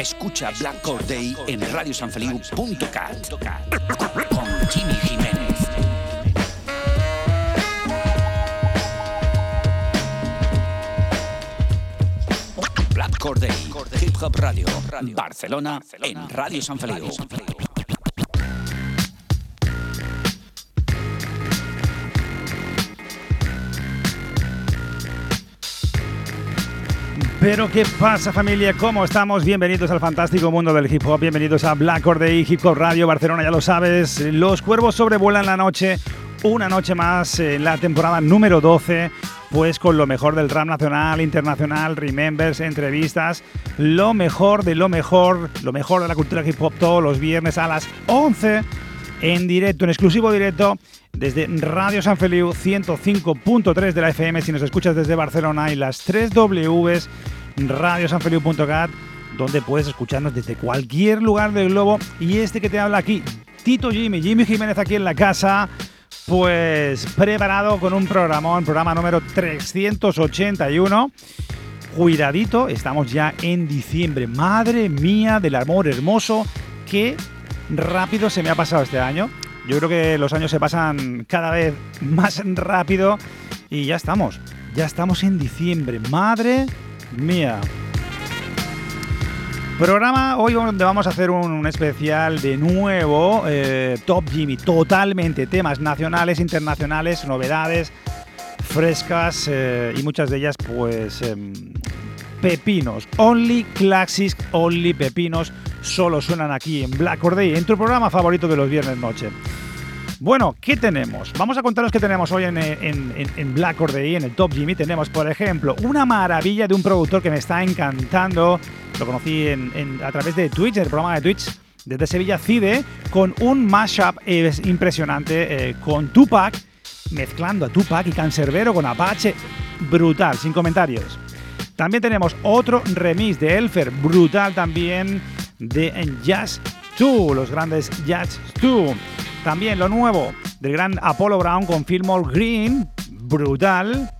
Escucha Black Corday en radiosanfeliu.cat con Jimmy Jiménez. Black Corday, Hip Hop Radio, Barcelona, en Radio San Feliu. Pero ¿qué pasa familia? ¿Cómo estamos? Bienvenidos al fantástico mundo del hip hop, bienvenidos a Black Day Hip Hop Radio Barcelona, ya lo sabes, los cuervos sobrevuelan la noche, una noche más en la temporada número 12, pues con lo mejor del rap nacional, internacional, remembers, entrevistas, lo mejor de lo mejor, lo mejor de la cultura hip hop todos los viernes a las 11 en directo, en exclusivo directo desde Radio San Feliu 105.3 de la FM si nos escuchas desde Barcelona y las 3 Ws radiosanfeliu.cat donde puedes escucharnos desde cualquier lugar del globo. Y este que te habla aquí Tito Jimmy, Jimmy Jiménez aquí en la casa pues preparado con un programón, programa número 381 cuidadito, estamos ya en diciembre. Madre mía del amor hermoso que rápido se me ha pasado este año yo creo que los años se pasan cada vez más rápido y ya estamos. Ya estamos en diciembre. Madre mía. Programa hoy donde vamos a hacer un, especial de nuevo, eh, Top Jimmy, totalmente temas nacionales, internacionales, novedades frescas eh, y muchas de ellas pues em, pepinos. Only Classics, Only Pepinos solo suenan aquí en Black Corday, en tu programa favorito de los viernes noche. Bueno, ¿qué tenemos? Vamos a contaros qué tenemos hoy en, Black Corday, en el Top Jimmy. Tenemos, por ejemplo, una maravilla de un productor que me está encantando. Lo conocí a través de Twitch, el programa de Twitch desde Sevilla Cide, con un mashup impresionante eh, con Tupac, mezclando a Tupac y Cancerbero con Apache. Brutal, sin comentarios. También tenemos otro remix de Elfer, brutal también, de Jazz 2, los grandes Jazz 2. También lo nuevo del gran Apollo Brown con Fillmore Green, brutal.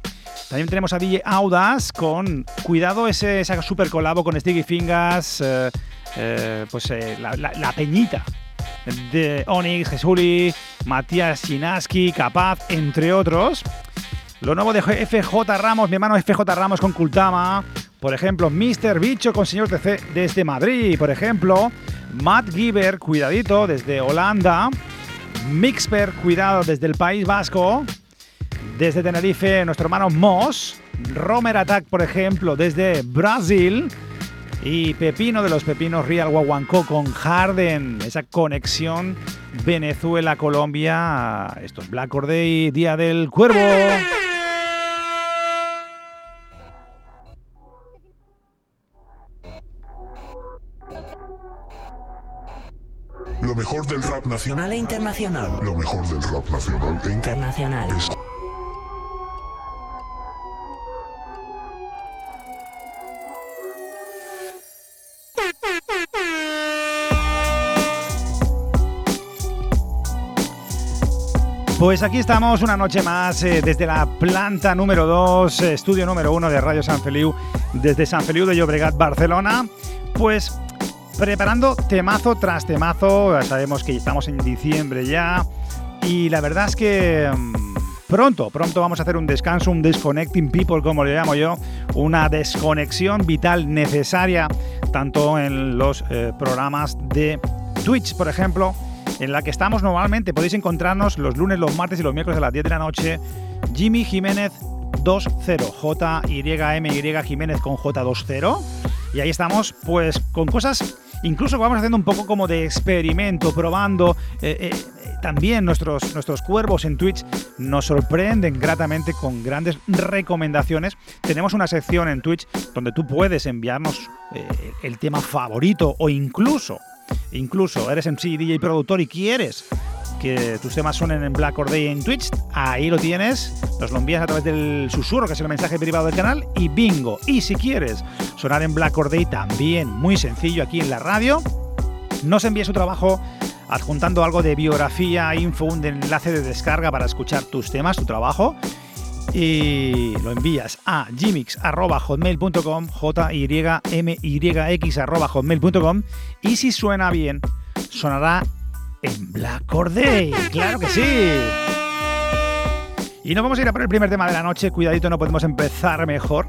También tenemos a DJ Audas con, cuidado, ese, super colabo con Sticky Fingers, eh, eh, pues eh, la, peñita de Onyx, Jesuli, Matías Sinaski, Capaz, entre otros. Lo nuevo de FJ Ramos, mi hermano FJ Ramos con Kultama. Por ejemplo, Mr. Bicho con Señor TC desde Madrid. Por ejemplo, Matt Giver, cuidadito, desde Holanda. Mixper, cuidado, desde el País Vasco. Desde Tenerife, nuestro hermano Moss. Romer Attack, por ejemplo, desde Brasil. Y Pepino de los Pepinos Real Guaguancó con Harden. Esa conexión Venezuela-Colombia. Esto es Black Day, Día del Cuervo. Rap nacional e internacional. Lo mejor del rap nacional e internacional. Pues aquí estamos una noche más eh, desde la planta número 2, eh, estudio número 1 de Radio San Feliu, desde San Feliu de Llobregat, Barcelona. Pues preparando temazo tras temazo. Sabemos que estamos en diciembre ya. Y la verdad es que mm, pronto, pronto vamos a hacer un descanso, un disconnecting people, como le llamo yo. Una desconexión vital necesaria, tanto en los eh, programas de Twitch, por ejemplo, en la que estamos normalmente. Podéis encontrarnos los lunes, los martes y los miércoles a las 10 de la noche. Jimmy Jiménez 20, J-Y-M-Y Jiménez con J20. Y ahí estamos, pues con cosas incluso vamos haciendo un poco como de experimento, probando, eh, eh, también nuestros, nuestros cuervos en Twitch nos sorprenden gratamente con grandes recomendaciones. Tenemos una sección en Twitch donde tú puedes enviarnos eh, el tema favorito o incluso, incluso eres MC, DJ productor y quieres que tus temas suenen en Black Or Day en Twitch, ahí lo tienes, nos lo envías a través del susurro, que es el mensaje privado del canal, y bingo. Y si quieres sonar en Black Or Day también, muy sencillo aquí en la radio, nos envíes su trabajo adjuntando algo de biografía, info, un enlace de descarga para escuchar tus temas, tu trabajo. Y lo envías a gmix.hotmail.com, j y m hotmail.com y si suena bien, sonará en Black Or Day. ¡Claro que sí! Y nos vamos a ir a por el primer tema de la noche. Cuidadito, no podemos empezar mejor.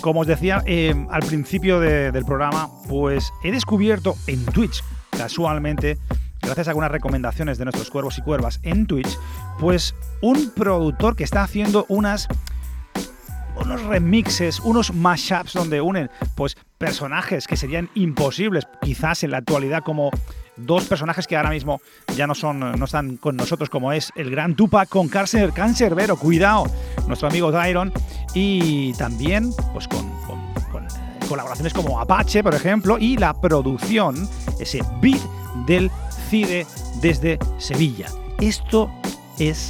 Como os decía eh, al principio del programa, pues he descubierto en Twitch, casualmente, gracias a algunas recomendaciones de nuestros cuervos y cuervas en Twitch, pues un productor que está haciendo unas unos remixes, unos mashups donde unen pues personajes que serían imposibles quizás en la actualidad como dos personajes que ahora mismo ya no son no están con nosotros como es el gran Tupac con Cáncer Cancerbero, cuidado, nuestro amigo Tyron y también pues con, con colaboraciones como Apache, por ejemplo, y la producción, ese beat del desde Sevilla. Esto es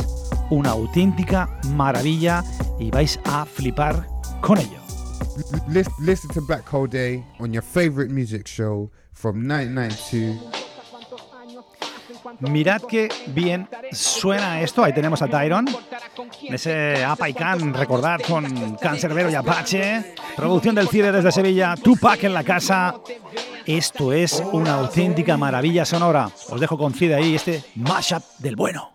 una auténtica maravilla y vais a flipar con ello. Listen to Black Hole Day on your favorite music show from 1992. Mirad qué bien suena esto. Ahí tenemos a Tyron. Ese Apa y Can, recordad, con Cancerbero y Apache. Producción del CIDE desde Sevilla. Tupac en la casa. Esto es una auténtica maravilla sonora. Os dejo con Cide ahí este mashup del bueno.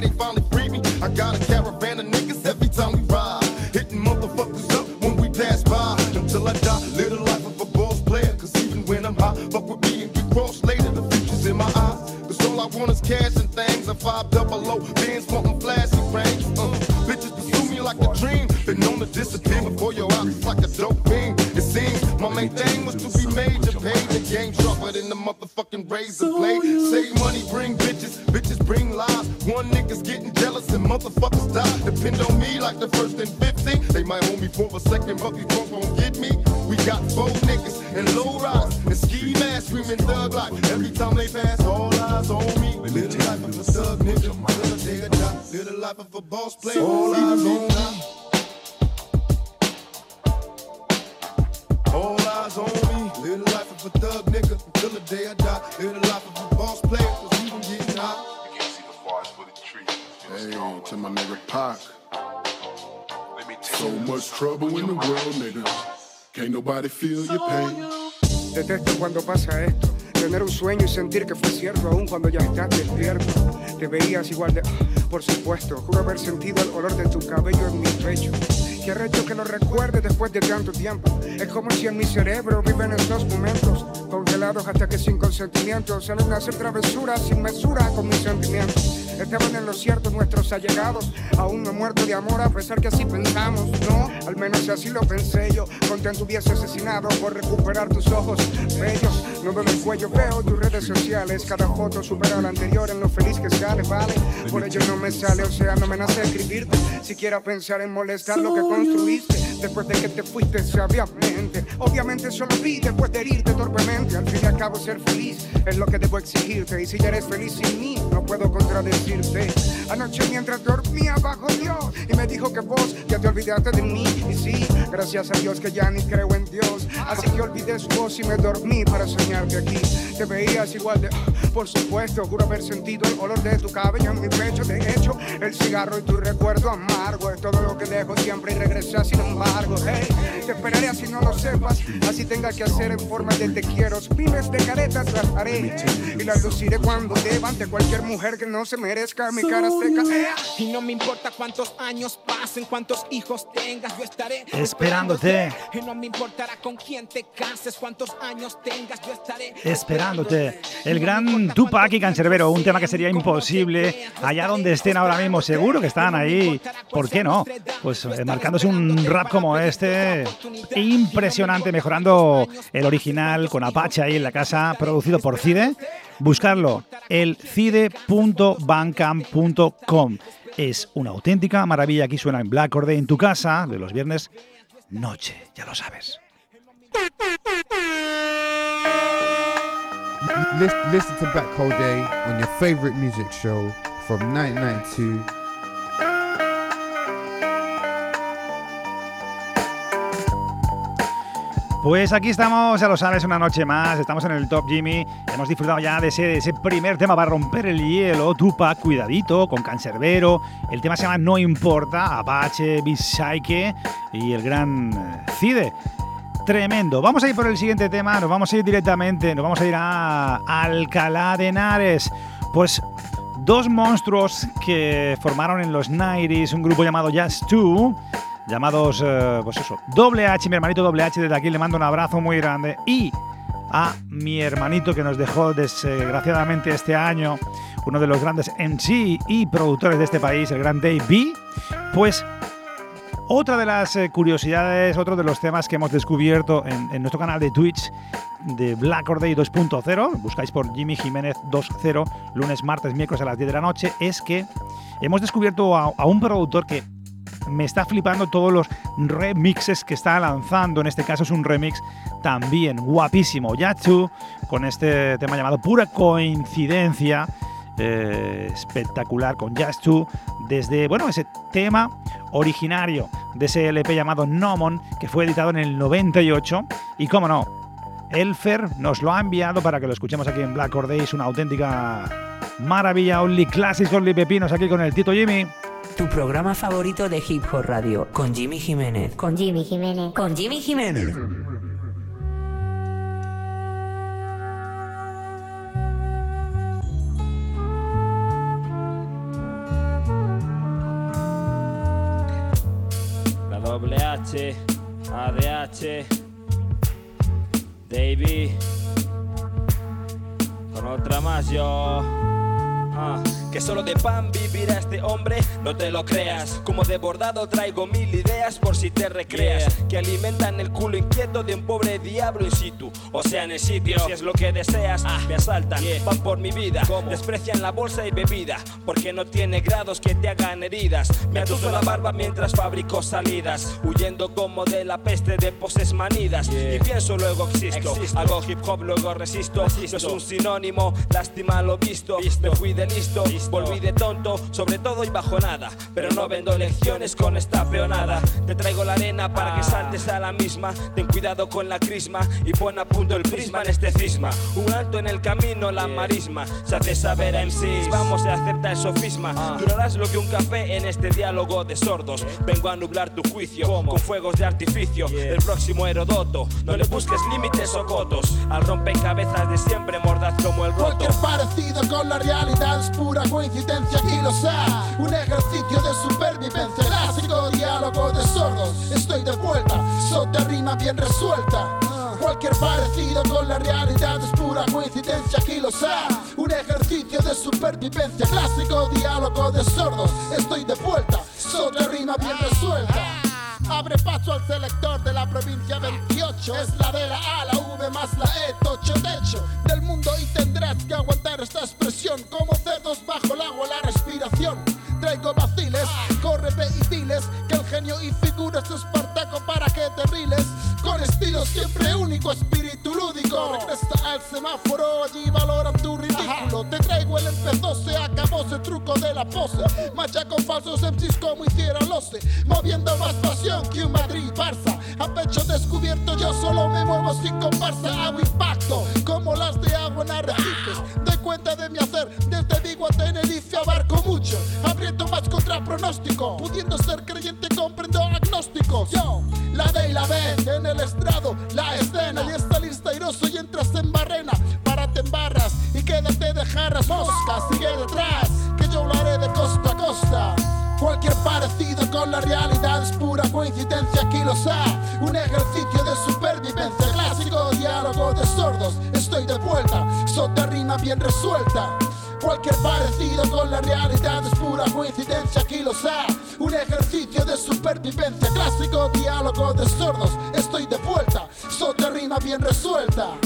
they finally free me. I got a caravan of niggas every time we ride. Hitting motherfuckers up when we pass by. Until I die, live the life of a boss player. Cause even when I'm high, fuck with me and get cross later. The future's in my eyes. Cause all I want is cash and things. I five double low, bands wanting flashy range. Uh, bitches pursue me like a dream. Been known to disappear before your eyes like a dope beam. It seems my main thing was to be major. Paid the game sharper than the motherfucking razor blade. Save money, bring bitches. Bitches bring lies. One nigga's getting jealous and motherfuckers die. Depend on me like the first and 15. They might hold me for a second, but before gon' get me. We got four niggas and low rise and ski mask screaming thug life. Every time they pass, all eyes on me. Live the life of a thug nigga. Live a day a die. Live the life of a boss player. All eyes on me. Of a thug nigga until the day I die. Live the life of a boss player, cause we gon' get high. You can't see the forest for the trees. Hey, to my nigga Pac. So much trouble in the world, nigga. Can't nobody feel your pain. Detesto cuando pasa esto. Tener un sueño y sentir que fue cierto, aún cuando ya estás despierto. Te veías igual de. Por supuesto, juro haber sentido el olor de tu cabello en mi pecho. Qué recho que lo recuerde después de tanto tiempo. Es como si en mi cerebro viven esos momentos congelados hasta que sin consentimiento salen a hacer travesuras sin mesura con mis sentimientos. Estaban en lo cierto nuestros allegados, aún no muerto de amor a pesar que así pensamos, ¿no? Al menos así lo pensé yo, contento hubiese asesinado por recuperar tus ojos bellos. No veo el cuello, veo tus redes sociales, cada foto supera a la anterior en lo feliz que sale, ¿vale? Por ello no me sale, o sea, no me nace escribirte, siquiera pensar en molestar lo que construiste después de que te fuiste sabiamente. Obviamente solo vi después de herirte torpemente. Al fin y al cabo, ser feliz es lo que debo exigirte. Y si ya eres feliz sin mí, no puedo Anoche mientras dormía bajo Dios y me dijo que vos ya te olvidaste de mí. Y sí, gracias a Dios que ya ni creo en Dios. Así que olvidé su voz y me dormí para soñarte aquí. Te veías igual de, por supuesto, juro haber sentido el olor de tu cabello en mi pecho. De hecho, el cigarro y tu recuerdo amargo es todo lo que dejo siempre y regresa sin embargo. Hey, te esperaré así no no sepas. Así tenga que hacer en forma de te quiero. Miles de caretas las y las luciré cuando levante cualquier mujer que no se merezca mi cara seca. Y no me importa cuántos años pasen, cuántos hijos tengas, yo estaré Esperándote. Y no me importará con quién te cases, cuántos años tengas, yo estaré Esperándote. El gran Tupac y Cancerbero, un tema que sería imposible allá donde estén ahora mismo. Seguro que están ahí. ¿Por qué no? Pues eh, marcándose un rap como este, impresionante, mejorando el original con Apache ahí en la casa, producido por Cide. Buscarlo, el cide.bandcamp.com. Es una auténtica maravilla. Aquí suena en Black Orde en tu casa de los viernes noche, ya lo sabes. Lis- Listen to Black Hole Day on your favorite music show from 1992. Pues aquí estamos, ya lo sabes, una noche más. Estamos en el Top Jimmy. Hemos disfrutado ya de ese, primer tema para romper el hielo. Tupac, cuidadito, con Cancerbero. El tema se llama No Importa, Apache, Bisaike y el gran eh, Cide. Tremendo. Vamos a ir por el siguiente tema. Nos vamos a ir directamente. Nos vamos a ir a Alcalá de Henares. Pues dos monstruos que formaron en los 90s un grupo llamado Just Two llamados, eh, pues eso, Doble H, mi hermanito Doble H, desde aquí le mando un abrazo muy grande. Y a mi hermanito que nos dejó desgraciadamente este año, uno de los grandes MC y productores de este país, el gran Dave B, pues otra de las eh, curiosidades, otro de los temas que hemos descubierto en, nuestro canal de Twitch de Black Or Day 2.0, buscáis por Jimmy Jiménez 2.0, lunes, martes, miércoles a las 10 de la noche, es que hemos descubierto a un productor que me está flipando todos los remixes que está lanzando. En este caso es un remix también guapísimo. Yatsu, con este tema llamado Pura Coincidencia. eh, espectacular con Yatsu. Desde, bueno, ese tema originario de ese LP llamado Nomon, que fue editado en el 98. Y cómo no, Elfer nos lo ha enviado para que lo escuchemos aquí en Black Or Day. Es una auténtica maravilla. Only Classics, Only Pepinos aquí con el Tito Jimmy. Tu programa favorito de Hip Hop Radio con Jimmy Jiménez. Con Jimmy Jiménez. Con Jimmy Jiménez. La doble H, ADH, Davey. Con otra más yo. Ah, Que solo de pan vivirá este hombre, no te lo creas. Como de bordado traigo mil ideas por si te recreas. Que alimentan el culo inquieto de un pobre diablo in situ. O sea, en el sitio, si es lo que deseas, me asaltan, van por mi vida. Desprecian la bolsa y bebida, porque no tiene grados que te hagan heridas. Me atuso la barba mientras fabrico salidas, huyendo como de la peste de poses manidas. Y pienso, luego existo. Hago hip hop, luego resisto. No es un sinónimo, lástima lo visto. Me fui de listo, volví de tonto, sobre todo y bajo nada. Pero no vendo lecciones con esta peonada. Te traigo la arena para que saltes a la misma. Ten cuidado con la crisma y pon a punto el prisma en este cisma. Un alto en el camino, la marisma. Se hace saber a MCs, vamos a aceptar el sofisma. Durarás lo que un café en este diálogo de sordos. Vengo a nublar tu juicio con fuegos de artificio. El próximo Herodoto, no le busques límites o cotos. Al rompecabezas de siempre, mordaz como el roto. Cualquier parecido con la realidad es pura coincidencia, aquí lo sé. Un ejercicio de supervivencia, clásico diálogo de sordos. Estoy de vuelta, sota rima bien resuelta. Cualquier parecido con la realidad es pura coincidencia, aquí lo sé. Un ejercicio de supervivencia, clásico diálogo de sordos. Estoy de vuelta, sota rima bien resuelta. Abre paso al selector de la provincia 28. Es la de la A, la V más la E, tocho techo del mundo y tendrás que aguantar esta expresión. Como cerdos bajo el agua, la respiración. Traigo vaciles, corre ve y diles que el genio y figuras es Espartaco para que te riles. Con estilo siempre único, espíritu lúdico. Regresa al semáforo, allí valoran tu ridículo. Te traigo el empezó, se pose, truco de la pose. Macha con falsos MCs como hiciera Loce. Moviendo más pasión que un Madrid-Barça. A pecho descubierto yo solo me muevo sin comparsa. Hago impacto como las de agua en arrecifes. De cuenta de mi hacer, desde Vigo a Tenerife abarco mucho. Abriendo más contra pronóstico. Pudiendo ser creyente comprendo agnósticos. Yo, la D y la B en el estrado, la escena. Y esta lista y entras en barrena sigue detrás, que yo haré de costa a costa. Cualquier parecido con la realidad es pura coincidencia, aquí los hay. Un ejercicio de supervivencia, clásico diálogo de sordos. Estoy de vuelta, sota rima bien resuelta. Cualquier parecido con la realidad es pura coincidencia, aquí los hay. Un ejercicio de supervivencia, clásico diálogo de sordos. Estoy de vuelta, sota rima bien resuelta.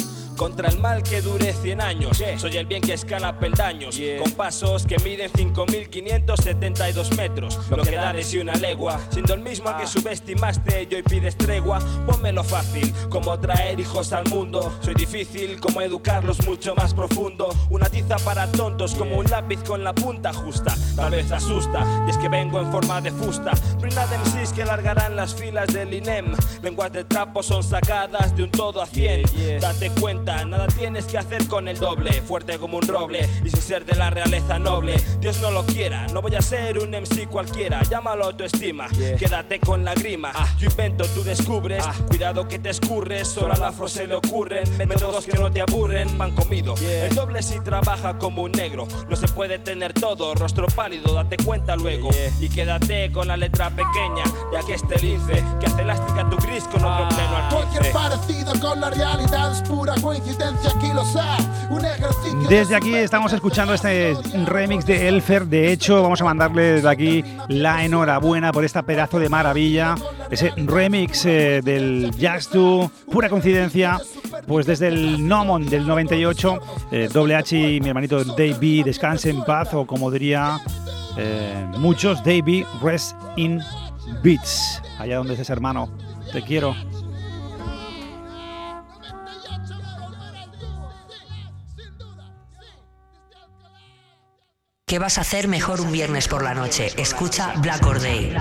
Contra el mal que dure 100 años. Soy el bien que escala peldaños. Con pasos que miden 5.572 metros. Lo que da de sí una legua. Siendo el mismo a que subestimaste y hoy pides tregua. Pónmelo fácil, como traer hijos al mundo. Soy difícil, como educarlos mucho más profundo. Una tiza para tontos, como un lápiz con la punta justa. Tal vez asusta, y es que vengo en forma de fusta. De MCs que largarán las filas del INEM. Lenguas de trapo son sacadas de un todo a 100. Date cuenta, nada tienes que hacer con el doble. Fuerte como un roble y sin ser de la realeza noble. Dios no lo quiera, no voy a ser un MC cualquiera. Llámalo autoestima, quédate con la grima. Yo invento, tú descubres. Cuidado que te escurres, solo al afro se le ocurren. Métodos que no te aburren, pan comido. El doble si trabaja como un negro. No se puede tener todo, rostro pálido, date cuenta luego. Y quédate con la letra pequeña, ya que este lince que hace elástica tu gris con otro pleno al Cualquier parecido con la realidad es pura coincidencia, aquí los hay. Un ejercicio de Desde aquí estamos escuchando este remix de Elfer. De hecho, vamos a mandarle desde aquí la enhorabuena por esta pedazo de maravilla. Ese remix eh, del Jazz Do, pura coincidencia. Pues desde el Nomon del 98, eh, Doble H y mi hermanito Dave B, descanse en paz, o como diría eh, muchos, Dave B, rest in beats. Allá donde estés, hermano. Te quiero. ¿Qué vas a hacer mejor un viernes por la noche? Escucha Black or Day.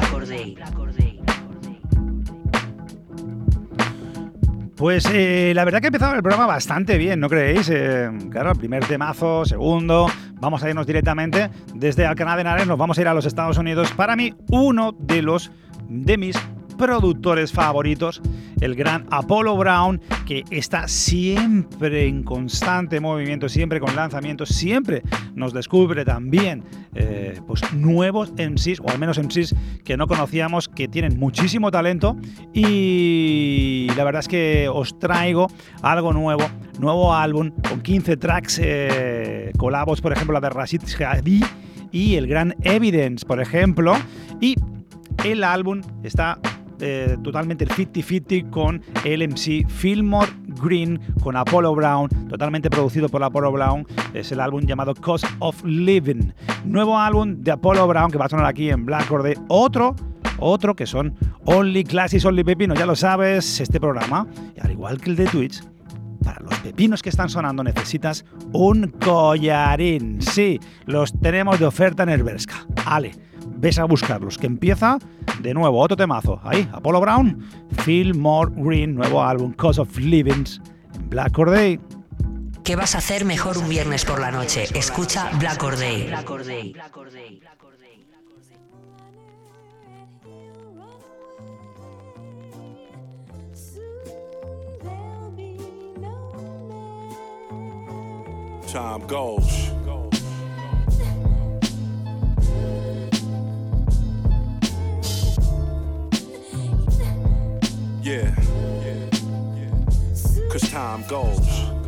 Pues eh, la verdad que ha empezado el programa bastante bien, ¿no creéis? Eh, claro, el primer temazo, segundo, vamos a irnos directamente desde Alcalá de Henares, nos vamos a ir a los Estados Unidos. Para mí, uno de los de mis productores favoritos, el gran Apollo Brown, que está siempre en constante movimiento, siempre con lanzamientos, siempre nos descubre también eh, pues nuevos MCs, o al menos MCs que no conocíamos, que tienen muchísimo talento. Y la verdad es que os traigo algo nuevo, nuevo álbum con 15 tracks, eh, colabos, por ejemplo, la de Rashid Shadi y el gran Evidence, por ejemplo. Y el álbum está eh, totalmente el 50-50 con el MC Fillmore Green, con Apollo Brown, totalmente producido por Apollo Brown. Es el álbum llamado Cost of Living. Nuevo álbum de Apollo Brown que va a sonar aquí en Black Or Day. Otro otro que son Only Classics, Only Pepino, ya lo sabes, este programa, al igual que el de Twitch, para los pepinos que están sonando necesitas un collarín. Sí, los tenemos de oferta en Herberska. Ale, ves a buscarlos, que empieza de nuevo otro temazo. Ahí, Apollo Brown, Feel More Green, nuevo álbum, Cause of Livings, en Black Or Day. ¿Qué vas a hacer mejor un viernes por la noche? Escucha Black or Day. Time goes. Yeah. Cause time goes.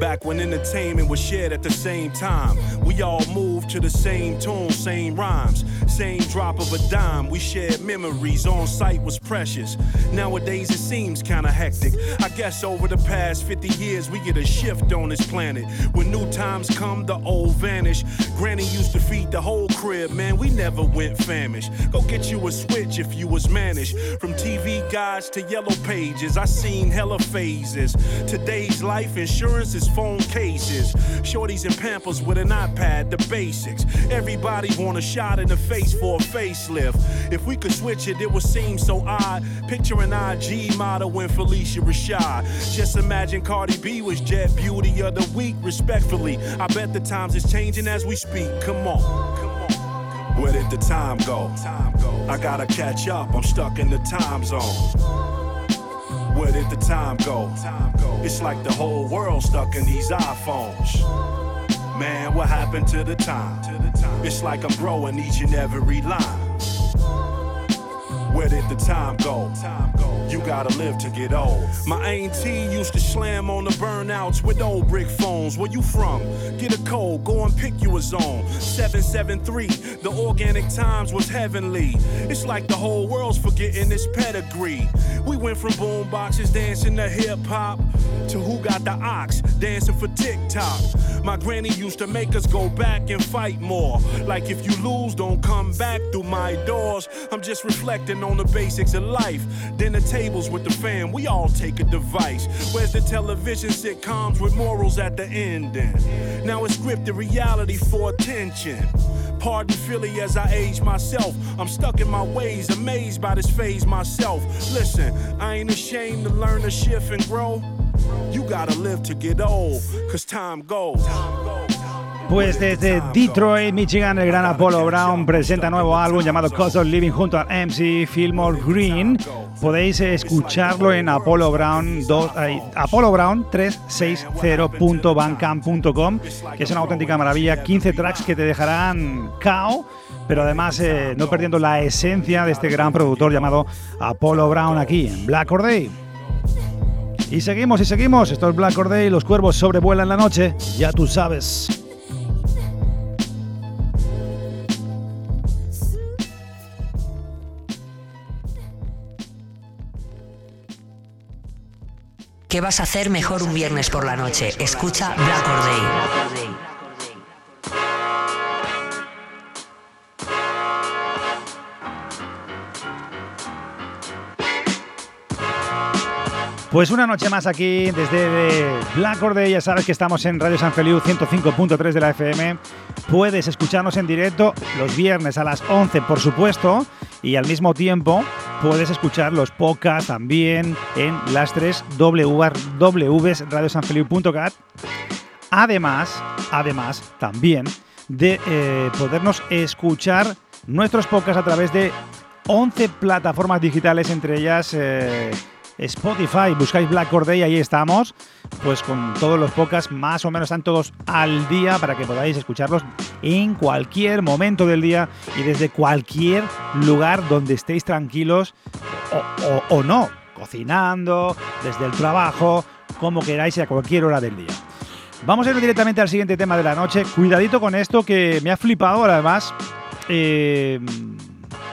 Back when entertainment was shared at the same time, we all moved to the same tune, same rhymes, same drop of a dime. We shared memories, on site was precious. Nowadays it seems kinda hectic. I guess over the past 50 years we get a shift on this planet. When new times come, the old vanish. Granny used to feed the whole crib, man, we never went famished. Go get you a switch if you was managed. From TV guides to yellow pages, I seen hella phases. Today's life insurance is phone cases. Shorties and pampers with an iPad, the basics. Everybody want a shot in the face for a facelift. If we could switch it, it would seem so odd. Picture an IG model when Felicia Rashad. Just imagine Cardi B was Jet Beauty of the Week, respectfully. I bet the times is changing as we speak. Come on. Come on. Where did the time go? Time go. I gotta catch up, I'm stuck in the time zone. Where did the time go? It's like the whole world stuck in these iPhones. Man, what happened to the time? It's like I'm growing each and every line. Where did the time go? You gotta live to get old. My auntie used to slam on the burnouts with old brick phones. Where you from? Get a code, go and pick you a zone. 773, the organic times was heavenly. It's like the whole world's forgetting its pedigree. We went from boom boxes dancing to hip hop to who got the ox dancing for TikTok. My granny used to make us go back and fight more. Like if you lose, don't come back through my doors. I'm just reflecting on the basics of life. Dinner tables with the fam, we all take a device. Where's the television sitcoms with morals at the ending? Now it's scripted reality for attention. Pardon Philly as I age myself. I'm stuck in my ways, amazed by this phase myself. Listen, I ain't ashamed to learn to shift and grow. You gotta live to get old, cause time goes. Pues desde Detroit, Michigan, el gran Apollo Brown presenta nuevo álbum llamado Cost of Living junto a MC Fillmore Green. Podéis escucharlo en Apollo Brown 2, ay, Apollo Brown 360.bandcamp.com, que es una auténtica maravilla. 15 tracks que te dejarán cao, pero además eh, no perdiendo la esencia de este gran productor llamado Apollo Brown aquí en Black Or Day. Y seguimos y seguimos. Esto es Black Or Day. Los cuervos sobrevuelan la noche. Ya tú sabes. ¿Qué vas a hacer mejor un viernes por la noche? Escucha Black Or Day. Pues una noche más aquí desde Black Or Day. Ya sabes que estamos en Radio San Feliu 105.3 de la FM. Puedes escucharnos en directo los viernes a las 11, por supuesto. Y al mismo tiempo puedes escuchar los podcasts también en las tres W's radiosanfeliu.cat. Además, además también de eh, podernos escuchar nuestros podcasts a través de 11 plataformas digitales, entre ellas eh, Spotify. Buscáis Black Or Day, ahí estamos. Pues con todos los podcasts, más o menos están todos al día para que podáis escucharlos en cualquier momento del día y desde cualquier lugar donde estéis tranquilos o, o- o no, cocinando, desde el trabajo, como queráis y a cualquier hora del día. Vamos a ir directamente al siguiente tema de la noche. Cuidadito con esto que me ha flipado además. eh,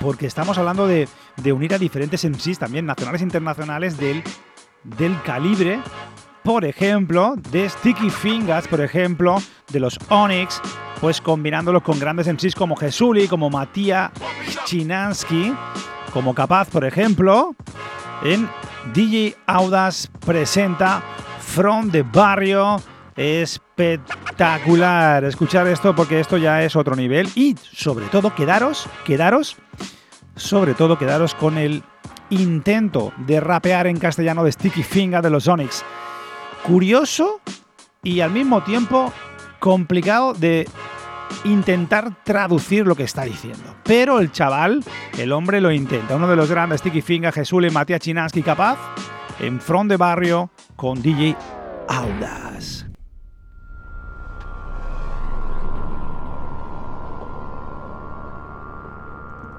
porque estamos hablando de, de unir a diferentes MCs también, nacionales e internacionales, del, del calibre, por ejemplo, de Sticky Fingers, por ejemplo, de los Onyx, pues combinándolo con grandes MCs como Jesuli, como Matías Chinansky, como Capaz, por ejemplo, en DJ Audas presenta From the Barrio. Espectacular escuchar esto porque esto ya es otro nivel y sobre todo quedaros, quedaros, sobre todo quedaros con el intento de rapear en castellano de Sticky Finger de los Onyx. Curioso y al mismo tiempo complicado de intentar traducir lo que está diciendo. Pero el chaval, el hombre lo intenta. Uno de los grandes Sticky Finger, Jesús y Matías Chinansky capaz, en front de barrio con DJ Audas.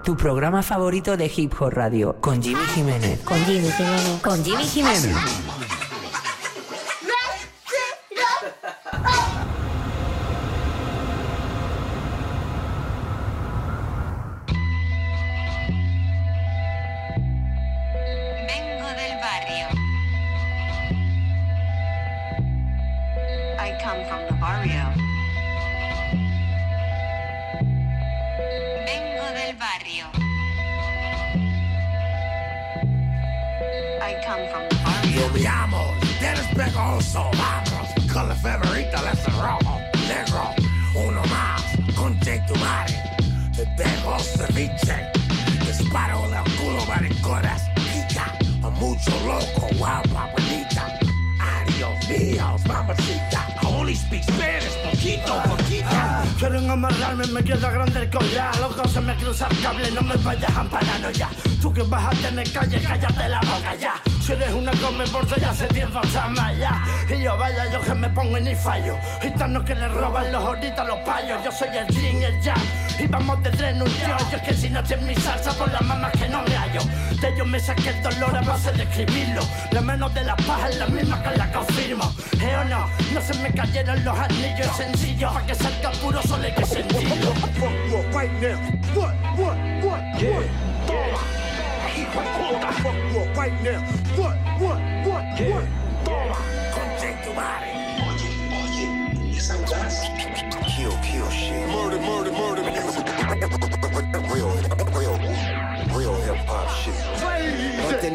Tu programa favorito de Hip Hop Radio con Jimmy Jiménez. Con Jimmy Jiménez. Con Jimmy Jiménez. I come from the me llamo Dennis Pegoso, vamos, con la favorita las rojo, negro, uno más, con tu madre, te dejo ceviche, disparo el culo mariconas, pica, a mucho loco, guapa, bonita, adiós míos, mamacita, I only speak Spanish, poquito, poquita, Quieren amarrarme, me queda grande el collar. Loco, se me cruza el cable, no me vayas amparando ya. Tú que vas a tener calle, cállate la boca ya. Si eres una come por ya hace tiempo más ya. Y yo vaya, yo que me pongo y ni fallo. Gitanos que le roban los ahorita los payos. Yo soy el yin, el yang. Y vamos de tren un yo. Yo es que si no en mi salsa, por las mamas que no me hallo. De ellos me saqué el dolor a base de escribirlo. La menos de la paja es la misma que la confirmo. ¿Eh o no? No se me cayeron los anillos sencillos. Pa' que salga puro solo hay que sentirlo. right now. What, what, what, what? Toma. Hijo de puta. Fuck you up right now. What, what, what, what? Toma. Conche tu madre. Oye, oye, esa audaz. Kill, kill shit. Murder, murder, murder music. Real, real, real hip hop shit. Ponte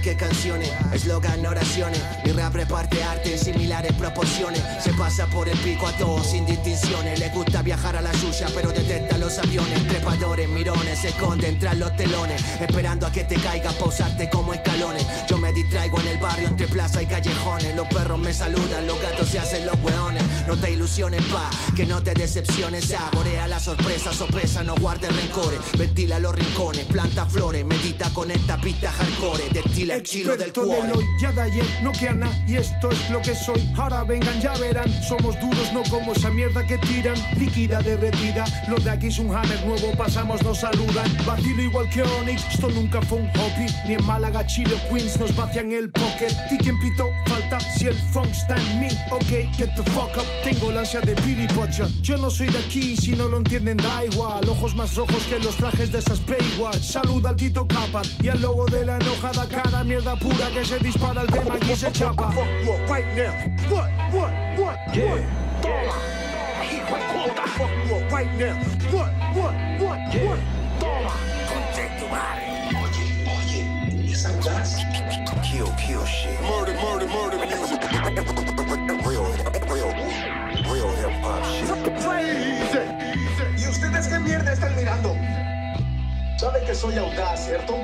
que canciones, eslogan oraciones. Mi rap reparte arte en similares proporciones. Se pasa por el pico a todos sin distinciones. Le gusta viajar a la suya, pero detecta los aviones. Trepadores, mirones, se esconden tras los telones. Esperando a que te caiga, pausarte como escalones. Yo me distraigo en el barrio entre plaza y callejones. Los perros me saludan, los gatos se hacen los hueones. No te ilusiones, pa, que no te decepciones. Saborea la sorpresa, sorpresa, no guardes rencores. Ventila los rincones, planta flores, medita con esta pista hardcore. Destila el del cuore. hoy, ya de ayer, no que Ana, y esto es lo que soy. Ahora vengan, ya verán, somos duros, no como esa mierda que tiran. Líquida derretida, lo de aquí es un hammer nuevo, pasamos, nos saludan. Vacilo igual que Onyx, esto nunca fue un hobby. Ni en Málaga, Chile Queens nos vacian el pocket. ¿Y quién pito? Falta si el funk está en mí. Ok, get the fuck up, tengo la ansia de Billy Butcher. Yo no soy de aquí, si no lo entienden da igual. Ojos más rojos que los trajes de esas Baywatch. Saluda al Tito Capat y al logo de la enojada cara. Mierda pura que se dispara el tema y se chapa. Fuck you up right now. What, what, what, what? Toma. Hijo de puta. Fuck you up right now. What, what, what, what? Toma. Conche tu madre. Oye, oye, esa audaz. Kill, kill shit. Murder, murder, murder music. Real, real, real hip hop shit. ¿Y ustedes qué mierda están mirando? Saben que soy audaz, ¿cierto?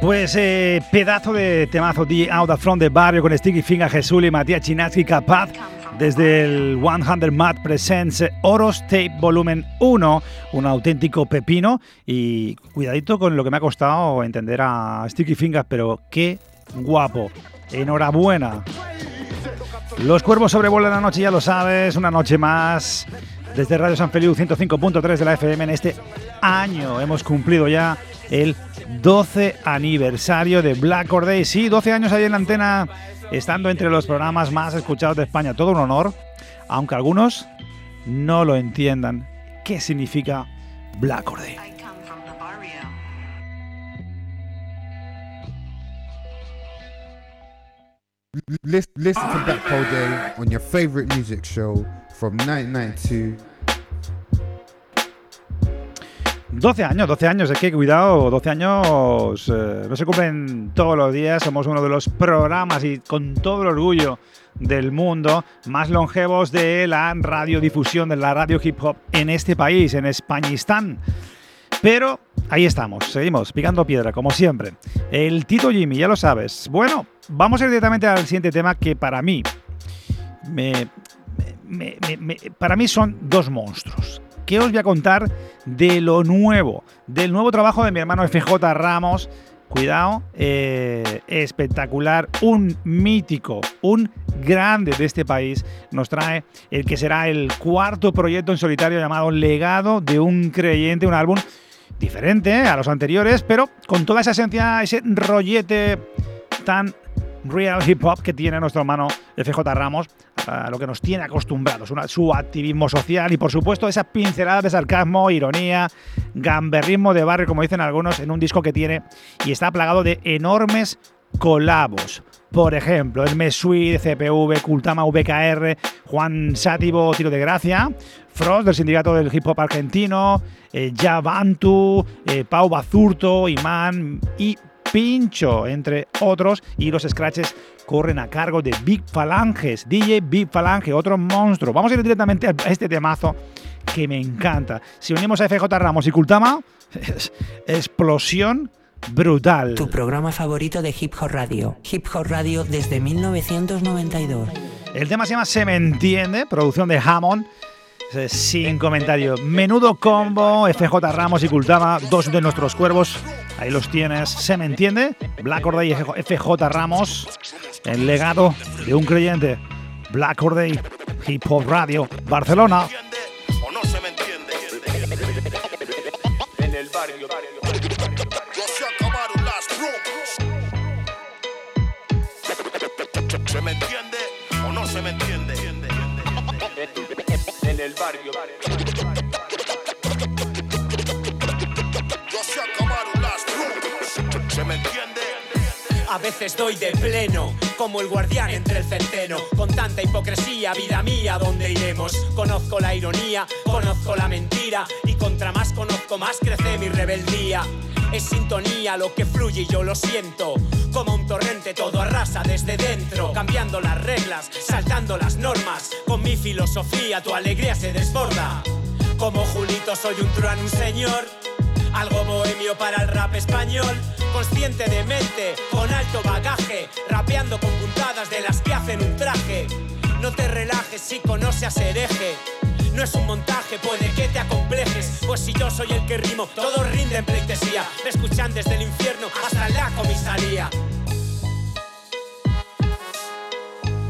Pues eh, pedazo de temazo de Out of Front de Barrio con Sticky Finger, Jesús y Matías Chinaski capaz desde el 100 Mad Presents Oros Tape Volumen 1, un auténtico pepino y cuidadito con lo que me ha costado entender a Sticky Fingers, pero qué guapo. Enhorabuena. Los cuervos sobrevuelan la noche, ya lo sabes, una noche más desde Radio San Feliu 105.3 de la FM en este año. Hemos cumplido ya el 12 aniversario de Black Or Day. Sí, 12 años ahí en la antena, estando entre los programas más escuchados de España. Todo un honor, aunque algunos no lo entiendan. ¿Qué significa Black Or Day? Listen, listen to Black Hole Day on your favorite music show from 1992. 12 años, 12 años, es que cuidado, 12 años eh, no se cumplen todos los días, somos uno de los programas y con todo el orgullo del mundo más longevos de la radiodifusión, de la radio hip hop en este país, en Españistán. Pero ahí estamos, seguimos picando piedra, como siempre. El Tito Jimmy, ya lo sabes. Bueno, vamos a ir directamente al siguiente tema que para mí, me- para mí son dos monstruos. ¿Qué os voy a contar de lo nuevo? Del nuevo trabajo de mi hermano FJ Ramos. Cuidado, eh, espectacular, un mítico, un grande de este país. Nos trae el que será el cuarto proyecto en solitario llamado Legado de un creyente, un álbum diferente a los anteriores, pero con toda esa esencia, ese rollete tan real hip hop que tiene nuestro hermano FJ Ramos, a lo que nos tiene acostumbrados, su activismo social y por supuesto esas pinceladas de sarcasmo, ironía, gamberrismo de barrio, como dicen algunos, en un disco que tiene y está plagado de enormes colabos. Por ejemplo, el Mesui CPV, Kultama VKR, Juan Sátivo Tiro de Gracia, Frost del Sindicato del Hip Hop Argentino, eh, Yabantu, eh, Pau Bazurto, Imán y Pincho, entre otros, y los scratches corren a cargo de Big Falanges, DJ Big Falange, otro monstruo. Vamos a ir directamente a este temazo que me encanta. Si unimos a FJ Ramos y Kultama, explosión brutal. Tu programa favorito de Hip Hop Radio. Hip Hop Radio desde 1992. El tema se llama Se me entiende, producción de Hammond. Eh, Sin comentario. Menudo combo, FJ Ramos y Kultama, dos de nuestros cuervos. Ahí los tienes. Se me entiende. Black Orday y FJ Ramos. El legado de un creyente. Black Orday, Hip Hop Radio, Barcelona. Barrio. Ya se acabaron las bromas. ¿Se me entiende? A veces doy de pleno, como el guardián entre el centeno. Con tanta hipocresía, vida mía, ¿dónde iremos? Conozco la ironía, conozco la mentira. Y contra más conozco, más crece mi rebeldía. Es sintonía lo que fluye y yo lo siento. Como un torrente todo arrasa desde dentro. Cambiando las reglas, saltando las normas. Con mi filosofía tu alegría se desborda. Como Julito soy un truán, un señor. Algo bohemio para el rap español. Consciente de mente, con alto bagaje. Rapeando con puntadas de las que hacen un traje. No te relajes, si no seas hereje. No es un montaje, puede que te acomplejes. Pues si yo soy el que rimo, todo rinde en pleitesía. Me escuchan desde el infierno hasta la comisaría.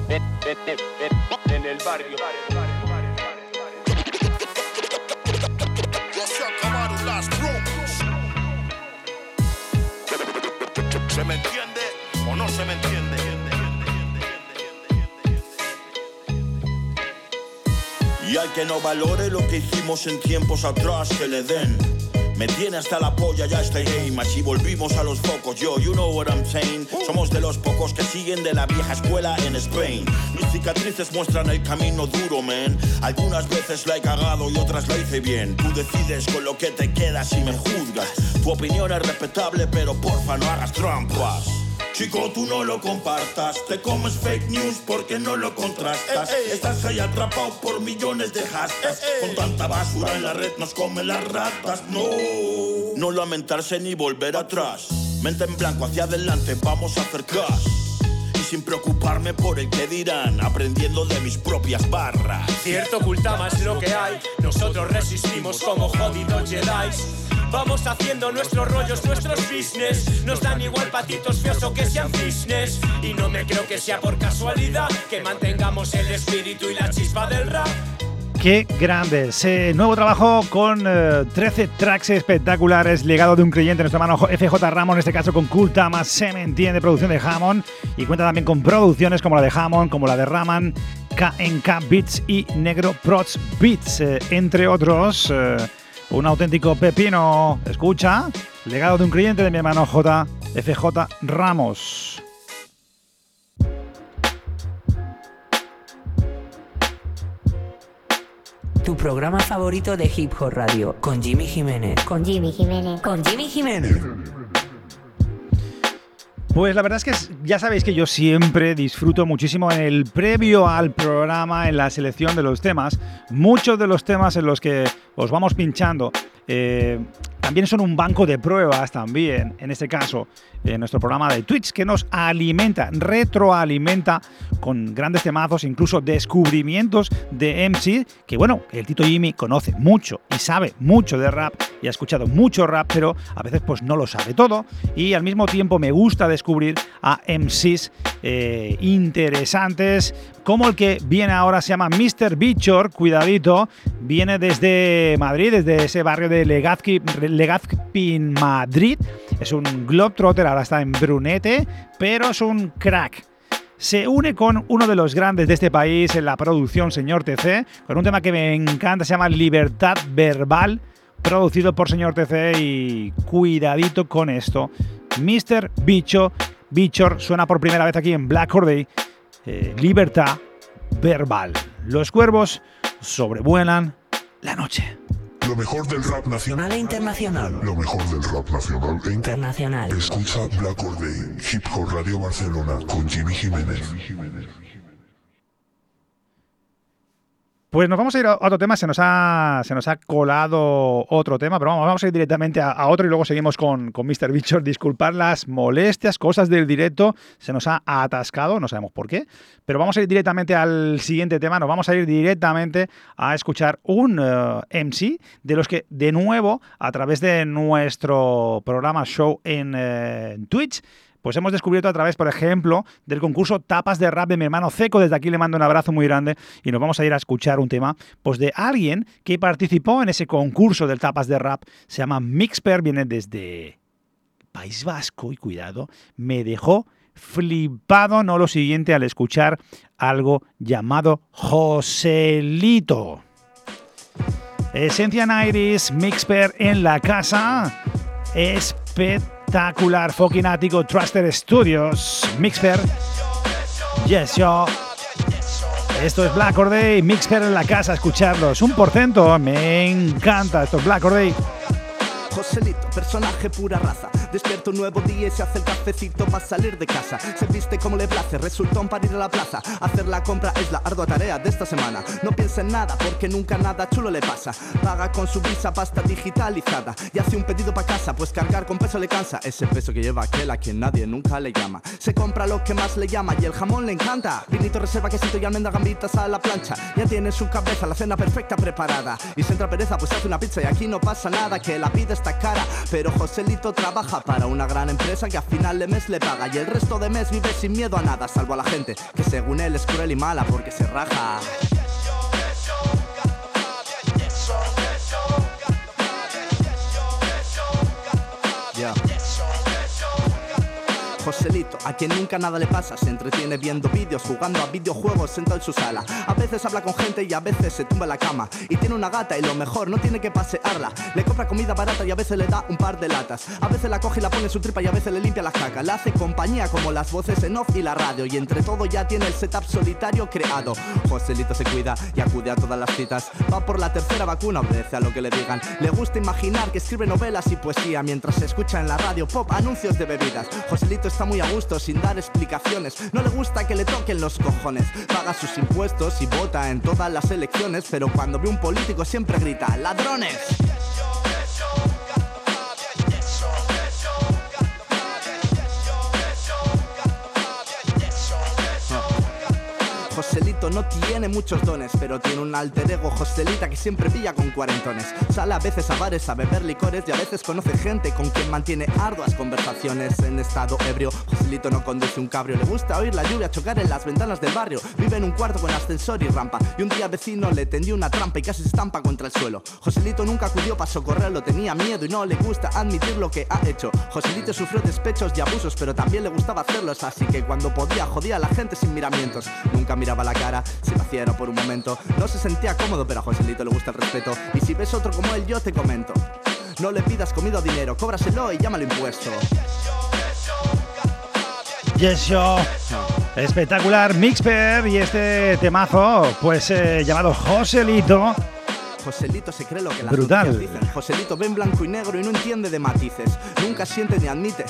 En el barrio. Ya se acabaron las bromas. ¿Se me Al que no valore lo que hicimos en tiempos atrás, que le den. Me tiene hasta la polla ya este game Así volvimos a los focos, yo, you know what I'm saying. Somos de los pocos que siguen de la vieja escuela en Spain. Mis cicatrices muestran el camino duro, man. Algunas veces la he cagado y otras la hice bien. Tú decides con lo que te quedas y me juzgas. Tu opinión es respetable, pero porfa no hagas trampas Chico, tú no lo compartas, te comes fake news porque no lo contrastas. Estás ahí atrapado por millones de hashtags. Con tanta basura en la red nos comen las ratas. No, no lamentarse ni volver atrás. Mente en blanco hacia adelante, vamos a hacer cash. Y sin preocuparme por el que dirán, aprendiendo de mis propias barras. Cierto oculta más lo que hay. Nosotros resistimos como jodidos Jedi. Vamos haciendo nuestros rollos, nuestros business. Nos dan igual patitos feos o que sean cisnes. Y no me creo que sea por casualidad que mantengamos el espíritu y la chispa del rap. Qué grande. Nuevo trabajo con eh, 13 tracks espectaculares, legado de un creyente, nuestro hermano FJ Ramón, en este caso con Cool Tama, se me entiende, producción de Hammond. Y cuenta también con producciones como la de Hammond, como la de Raman, KNK Beats y Negro Prots Beats, eh, entre otros. eh, un auténtico pepino. Escucha, legado de un creyente de mi hermano J. FJ Ramos. Tu programa favorito de Hip Hop Radio con Jimmy Jiménez. Con Jimmy Jiménez. Con Jimmy Jiménez. Pues la verdad es que ya sabéis que yo siempre disfruto muchísimo en el previo al programa, en la selección de los temas. Muchos de los temas en los que os vamos pinchando eh, también son un banco de pruebas también, en este caso, en nuestro programa de Twitch, que nos alimenta, retroalimenta con grandes temazos, incluso descubrimientos de MC, que bueno, el Tito Jimmy conoce mucho y sabe mucho de rap y ha escuchado mucho rap, pero a veces pues no lo sabe todo y al mismo tiempo me gusta descubrir a MCs eh, interesantes como el que viene ahora se llama Mr. Bichor, cuidadito, viene desde Madrid, desde ese barrio de Legazpi, Legazpi Madrid, es un globetrotter, ahora está en Brunete, pero es un crack se une con uno de los grandes de este país en la producción, señor TC, con un tema que me encanta, se llama Libertad Verbal, producido por señor TC y cuidadito con esto. Mr. Bicho, Bichor suena por primera vez aquí en Black Horde, eh, Libertad Verbal. Los cuervos sobrevuelan la noche. Lo mejor del rap nacional. E internacional. Lo mejor del rap nacional e Internacional. Escucha Black Or Day, Hip Hop Radio Barcelona con Jimmy Jiménez. Pues nos vamos a ir a otro tema, se nos ha, se nos ha colado otro tema, pero vamos, vamos a ir directamente a, otro y luego seguimos con, con Mr. Bichor. Disculpar las molestias, cosas del directo, se nos ha atascado, no sabemos por qué, pero vamos a ir directamente al siguiente tema, nos vamos a ir directamente a escuchar un eh, MC de los que, de nuevo, a través de nuestro programa show en eh, Twitch, pues hemos descubierto a través, por ejemplo, del concurso Tapas de Rap de mi hermano Ceco. Desde aquí le mando un abrazo muy grande y nos vamos a ir a escuchar un tema pues de alguien que participó en ese concurso del Tapas de Rap. Se llama Mixper, viene desde País Vasco y cuidado, me dejó flipado, no lo siguiente, al escuchar algo llamado Joselito. Esencia Nairis, Mixper en la casa. Espectacular. Fucking Ático, Truster Studios, Mixper. Yes, yo. Esto es Black Or Day, Mixper en la casa, escucharlos. Un porcento, me encanta. Esto es Black Or Day. Joselito, personaje pura raza. Despierta un nuevo día y se hace el cafecito para salir de casa. Se viste como le place, resultón para ir a la plaza. Hacer la compra es la ardua tarea de esta semana. No piensa en nada porque nunca nada chulo le pasa. Paga con su visa pasta digitalizada y hace un pedido para casa, pues cargar con peso le cansa. Ese peso que lleva aquel a quien nadie nunca le llama. Se compra lo que más le llama y el jamón le encanta. Vinito reserva quesito y almendra gambitas a la plancha. Ya tiene en su cabeza la cena perfecta preparada. Y si entra pereza, pues hace una pizza y aquí no pasa nada. Que la pide está cara. Pero Joselito trabaja para una gran empresa que a final de mes le paga. Y el resto de mes vive sin miedo a nada, salvo a la gente que según él es cruel y mala porque se raja. A quien nunca nada le pasa, se entretiene viendo vídeos, jugando a videojuegos sentado en su sala. A veces habla con gente y a veces se tumba en la cama. Y tiene una gata y lo mejor, no tiene que pasearla. Le compra comida barata y a veces le da un par de latas. A veces la coge y la pone en su tripa y a veces le limpia la caca. Le hace compañía como las voces en off y la radio. Y entre todo ya tiene el setup solitario creado. Joselito se cuida y acude a todas las citas. Va por la tercera vacuna, obedece a lo que le digan. Le gusta imaginar que escribe novelas y poesía mientras se escucha en la radio pop anuncios de bebidas. Joselito está muy a gusto sin dar explicaciones. No le gusta que le toquen los cojones. Paga sus impuestos y vota en todas las elecciones, pero cuando ve un político siempre grita ladrones. Joselito no tiene muchos dones, pero tiene un alter ego Joselita que siempre pilla con cuarentones. Sale a veces a bares a beber licores y a veces conoce gente con quien mantiene arduas conversaciones en estado ebrio. Joselito no conduce un cabrio, le gusta oír la lluvia chocar en las ventanas del barrio. Vive en un cuarto con ascensor y rampa. Y un día vecino le tendió una trampa y casi se estampa contra el suelo. Joselito nunca acudió para socorrerlo, tenía miedo y no le gusta admitir lo que ha hecho. Joselito sufrió despechos y abusos, pero también le gustaba hacerlos, así que cuando podía jodía a la gente sin miramientos. Nunca miraba la cara, se lo hacía era por un momento. No se sentía cómodo, pero a Joselito le gusta el respeto. Y si ves otro como él, yo te comento. No le pidas comida o dinero, cóbraselo y llámalo impuesto. Yes, yo. Espectacular Mixper y este temazo, pues eh, llamado Joselito. Joselito se cree lo que las Brutal. dicen. Joselito ve en blanco y negro y no entiende de matices. Nunca siente ni admite.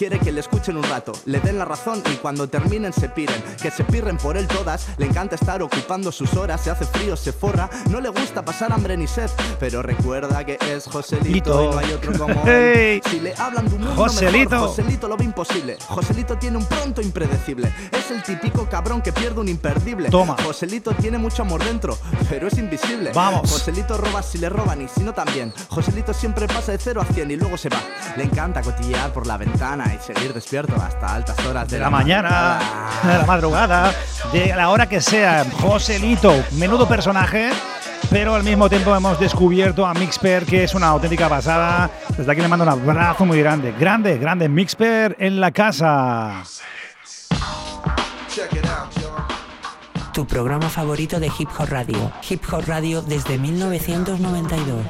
Quiere que le escuchen un rato, le den la razón y cuando terminen se piren. Que se pirren por él todas. Le encanta estar ocupando sus horas. Se hace frío, se forra. No le gusta pasar hambre ni sed. Pero recuerda que es Joselito Lito. y no hay otro como él. Si le hablan de un mundo Joselito. mejor, Joselito lo ve imposible. Joselito tiene un pronto impredecible. Es el típico cabrón que pierde un imperdible. Toma. Joselito tiene mucho amor dentro, pero es invisible. Vamos. Joselito roba si le roban y si no también. Joselito siempre pasa de 0 a 100 y luego se va. Le encanta cotillear por la ventana y seguir despierto hasta altas horas de, de la mañana, de la madrugada, de la hora que sea. Joselito, menudo personaje. Pero al mismo tiempo hemos descubierto a Mixper, que es una auténtica pasada. Desde aquí le mando un abrazo muy grande. Grande, grande Mixper en la casa. Tu programa favorito de Hip Hop Radio. Hip Hop Radio desde 1992.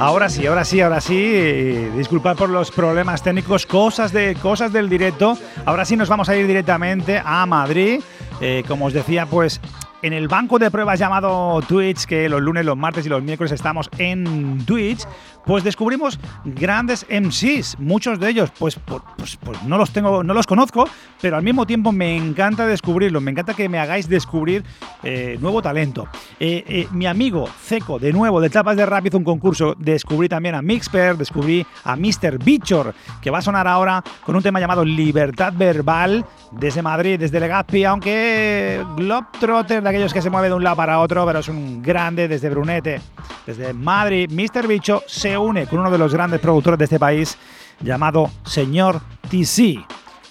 Ahora sí, ahora sí, ahora sí. Disculpad por los problemas técnicos, cosas, de, cosas del directo. Ahora sí nos vamos a ir directamente a Madrid. Eh, como os decía, pues en el banco de pruebas llamado Twitch, que los lunes, los martes y los miércoles estamos en Twitch, pues descubrimos grandes MCs. Muchos de ellos, pues, pues, pues, no los tengo, no los conozco, pero al mismo tiempo me encanta descubrirlos. Me encanta que me hagáis descubrir eh, nuevo talento. Eh, eh, mi amigo Ceco, de nuevo, de Tapas de Rap, hizo un concurso. Descubrí también a Mixper, descubrí a Mr. Bichor, que va a sonar ahora con un tema llamado Libertad Verbal desde Madrid, desde Legazpi, aunque Globetrotter, aquellos que se mueve de un lado para otro, pero es un grande desde Brunete, desde Madrid. Mr. Bicho se une con uno de los grandes productores de este país llamado Señor TC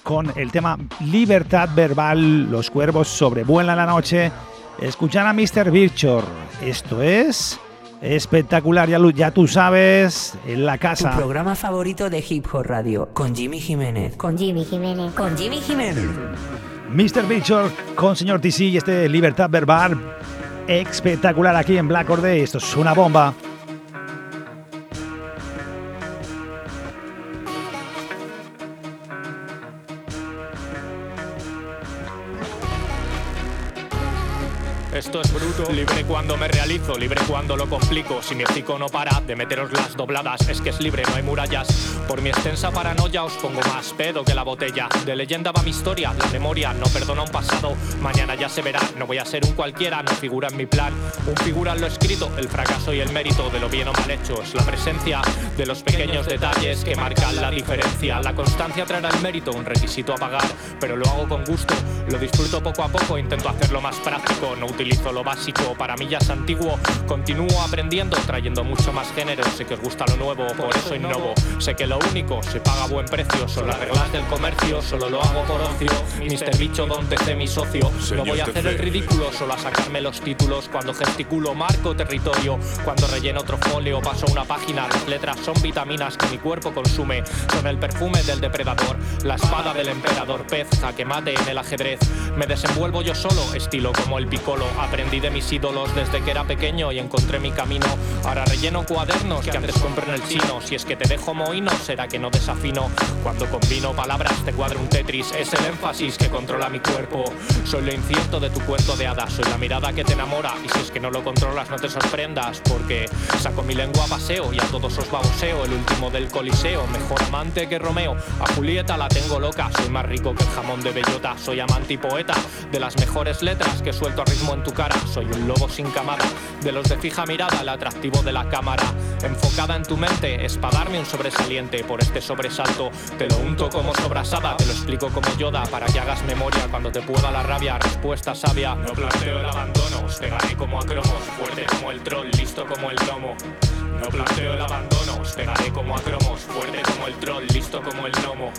con el tema Libertad Verbal, los cuervos sobrevuelan la noche. Escuchar a Mr. Virchor. Esto es espectacular, ya, ya, tú sabes, en la casa. Tu programa favorito de Hip Hop Radio, con Jimmy Jiménez. Con Jimmy Jiménez. Con Jimmy Jiménez. Mr. Virchor con señor TC y este Libertad Verbal espectacular aquí en Black Or Esto es una bomba. Esto es bruto, libre cuando me realizo, libre cuando lo complico. Si mi hocico no para de meteros las dobladas, es que es libre, no hay murallas. Por mi extensa paranoia os pongo más pedo que la botella. De leyenda va mi historia, la memoria no perdona un pasado. Mañana ya se verá, no voy a ser un cualquiera, no figura en mi plan. Un figura en lo escrito, el fracaso y el mérito de lo bien o mal hecho. Es la presencia de los pequeños detalles que marcan la diferencia. La constancia traerá el mérito, un requisito a pagar, pero lo hago con gusto. Lo disfruto poco a poco, intento hacerlo más práctico, no utilizo utilizo lo básico, para mí ya es antiguo. Continúo aprendiendo, trayendo mucho más género. Sé que os gusta lo nuevo, por eso innovo. Sé que lo único se paga a buen precio. Son las reglas del comercio, solo lo hago por ocio. Mr. Bicho, donde esté mi socio. No voy a hacer el ridículo, solo a sacarme los títulos. Cuando gesticulo, marco territorio. Cuando relleno otro folio, paso una página. Las letras son vitaminas que mi cuerpo consume. Son el perfume del depredador, la espada del emperador pez, que mate en el ajedrez. Me desenvuelvo yo solo, estilo como el picolo Aprendí de mis ídolos desde que era pequeño y encontré mi camino. Ahora relleno cuadernos que antes compré en el chino. Si es que te dejo mohino, será que no desafino. Cuando combino palabras te cuadro un Tetris. Es el énfasis que controla mi cuerpo. Soy lo incierto de tu cuento de hadas. Soy la mirada que te enamora. Y si es que no lo controlas, no te sorprendas. Porque saco mi lengua a paseo y a todos os baboseo. El último del coliseo, mejor amante que Romeo. A Julieta la tengo loca. Soy más rico que el jamón de bellota. Soy amante y poeta de las mejores letras que suelto a ritmo en tu cara. Soy un lobo sin camada, de los de fija mirada, el atractivo de la cámara. Enfocada en tu mente, es un sobresaliente. Por este sobresalto, te lo unto como sobrasada, te lo explico como Yoda para que hagas memoria cuando te pueda la rabia. Respuesta sabia, no planteo el abandono, os pegaré como a cromos, fuerte como el troll, listo como el gnomo. No planteo el abandono, os pegaré como a cromos, fuerte como el troll, listo como el gnomo.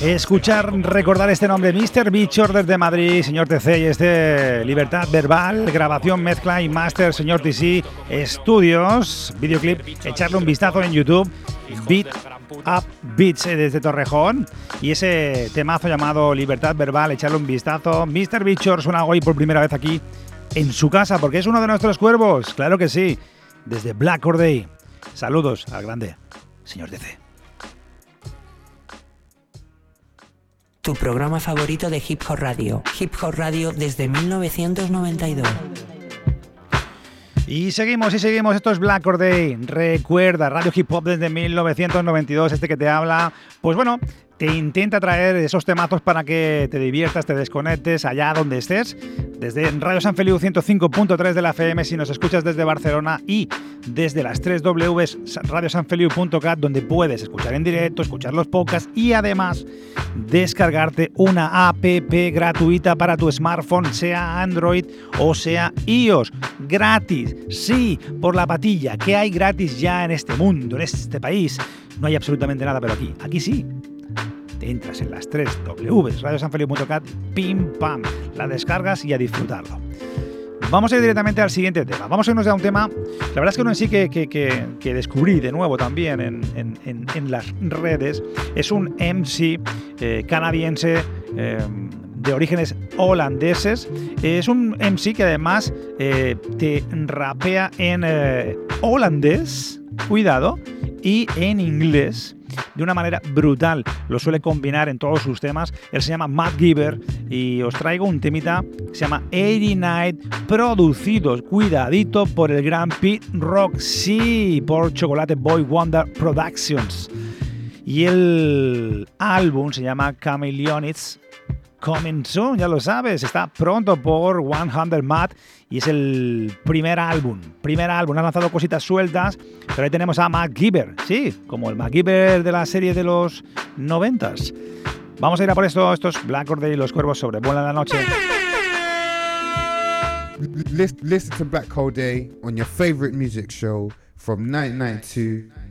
Escuchar, recordar este nombre, Mr. Bichor desde Madrid, señor TC, y este Libertad Verbal, grabación, mezcla y máster, señor TC, estudios, videoclip, echarle un vistazo en YouTube, Beat Up Beats eh, desde Torrejón, y ese temazo llamado Libertad Verbal, echarle un vistazo. Mr. Bichor suena hoy por primera vez aquí en su casa, porque es uno de nuestros cuervos, claro que sí, desde Black Day. Saludos al grande, señor TC. Tu programa favorito de Hip Hop Radio. Hip Hop Radio desde 1992. Y seguimos y seguimos, esto es Black Or Day. Recuerda, Radio Hip Hop desde 1992, este que te habla. Pues bueno, te intenta traer esos temazos para que te diviertas, te desconectes allá donde estés. Desde Radio San Feliu 105.3 de la FM si nos escuchas desde Barcelona y desde las 3 Ws radiosanfeliu.cat donde puedes escuchar en directo, escuchar los podcasts y además descargarte una app gratuita para tu smartphone, sea Android o sea iOS. Gratis, sí, por la patilla. que hay gratis ya en este mundo, en este país? No hay absolutamente nada, pero aquí, aquí sí entras en las 3 W, radiosanfeliu.cat, pim pam, la descargas y a disfrutarlo. Vamos a ir directamente al siguiente tema. Vamos a irnos a un tema, la verdad es que uno en sí que, que, descubrí de nuevo también en, las redes, es un MC eh, canadiense eh, de orígenes holandeses. Es un MC que además eh, te rapea en holandés, cuidado, y en inglés. De una manera brutal. Lo suele combinar en todos sus temas. Él se llama Matt Giver y os traigo un temita se llama 89, producido, cuidadito, por el gran Pete sí, por Chocolate Boy Wonder Productions. Y el álbum se llama Chameleonics Coming Soon, ya lo sabes, está pronto por 100 Mad y es el primer álbum. Primer álbum, han lanzado cositas sueltas, pero ahí tenemos a MacGyver, sí, como el MacGyver de la serie de los noventas. Vamos a ir a por esto, estos Black Order y los cuervos sobre Buena la noche. Listen to Black Hole Day on your favorite music show from 1992.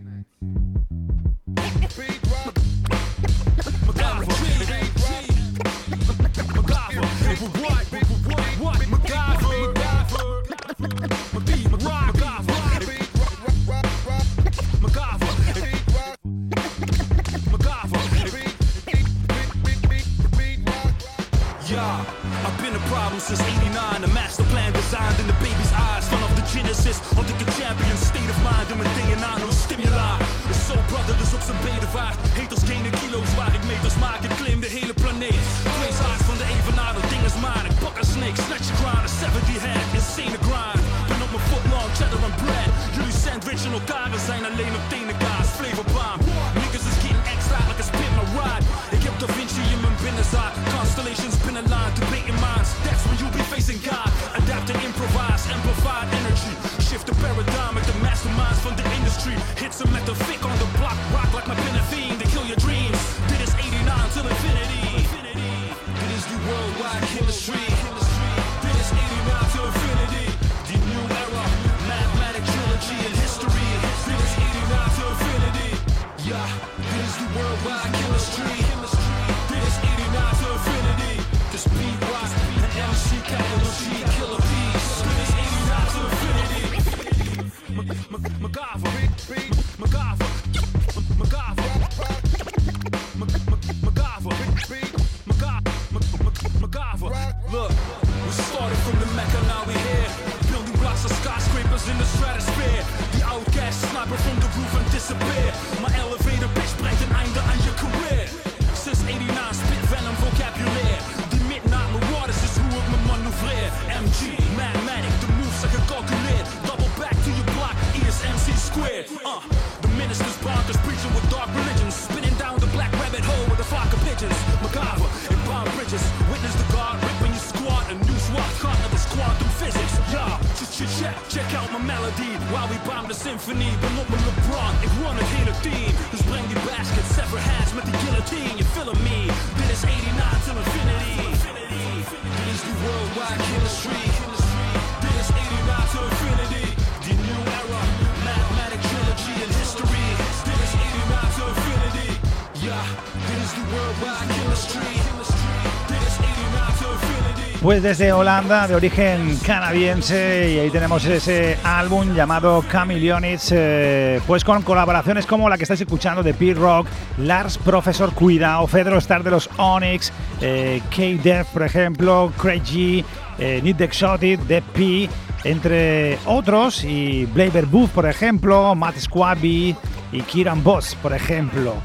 Pues desde Holanda, de origen canadiense, y ahí tenemos ese álbum llamado Chameleonics, eh, pues con colaboraciones como la que estáis escuchando de Pete Rock, Lars Professor Cuidado, Fedro Star de los Onyx, eh, K-Def, por ejemplo, Craig G, eh, Need the Exotic, The P, entre otros, y Blaber Booth, por ejemplo, Matt Squabby y Kieran Boss, por ejemplo.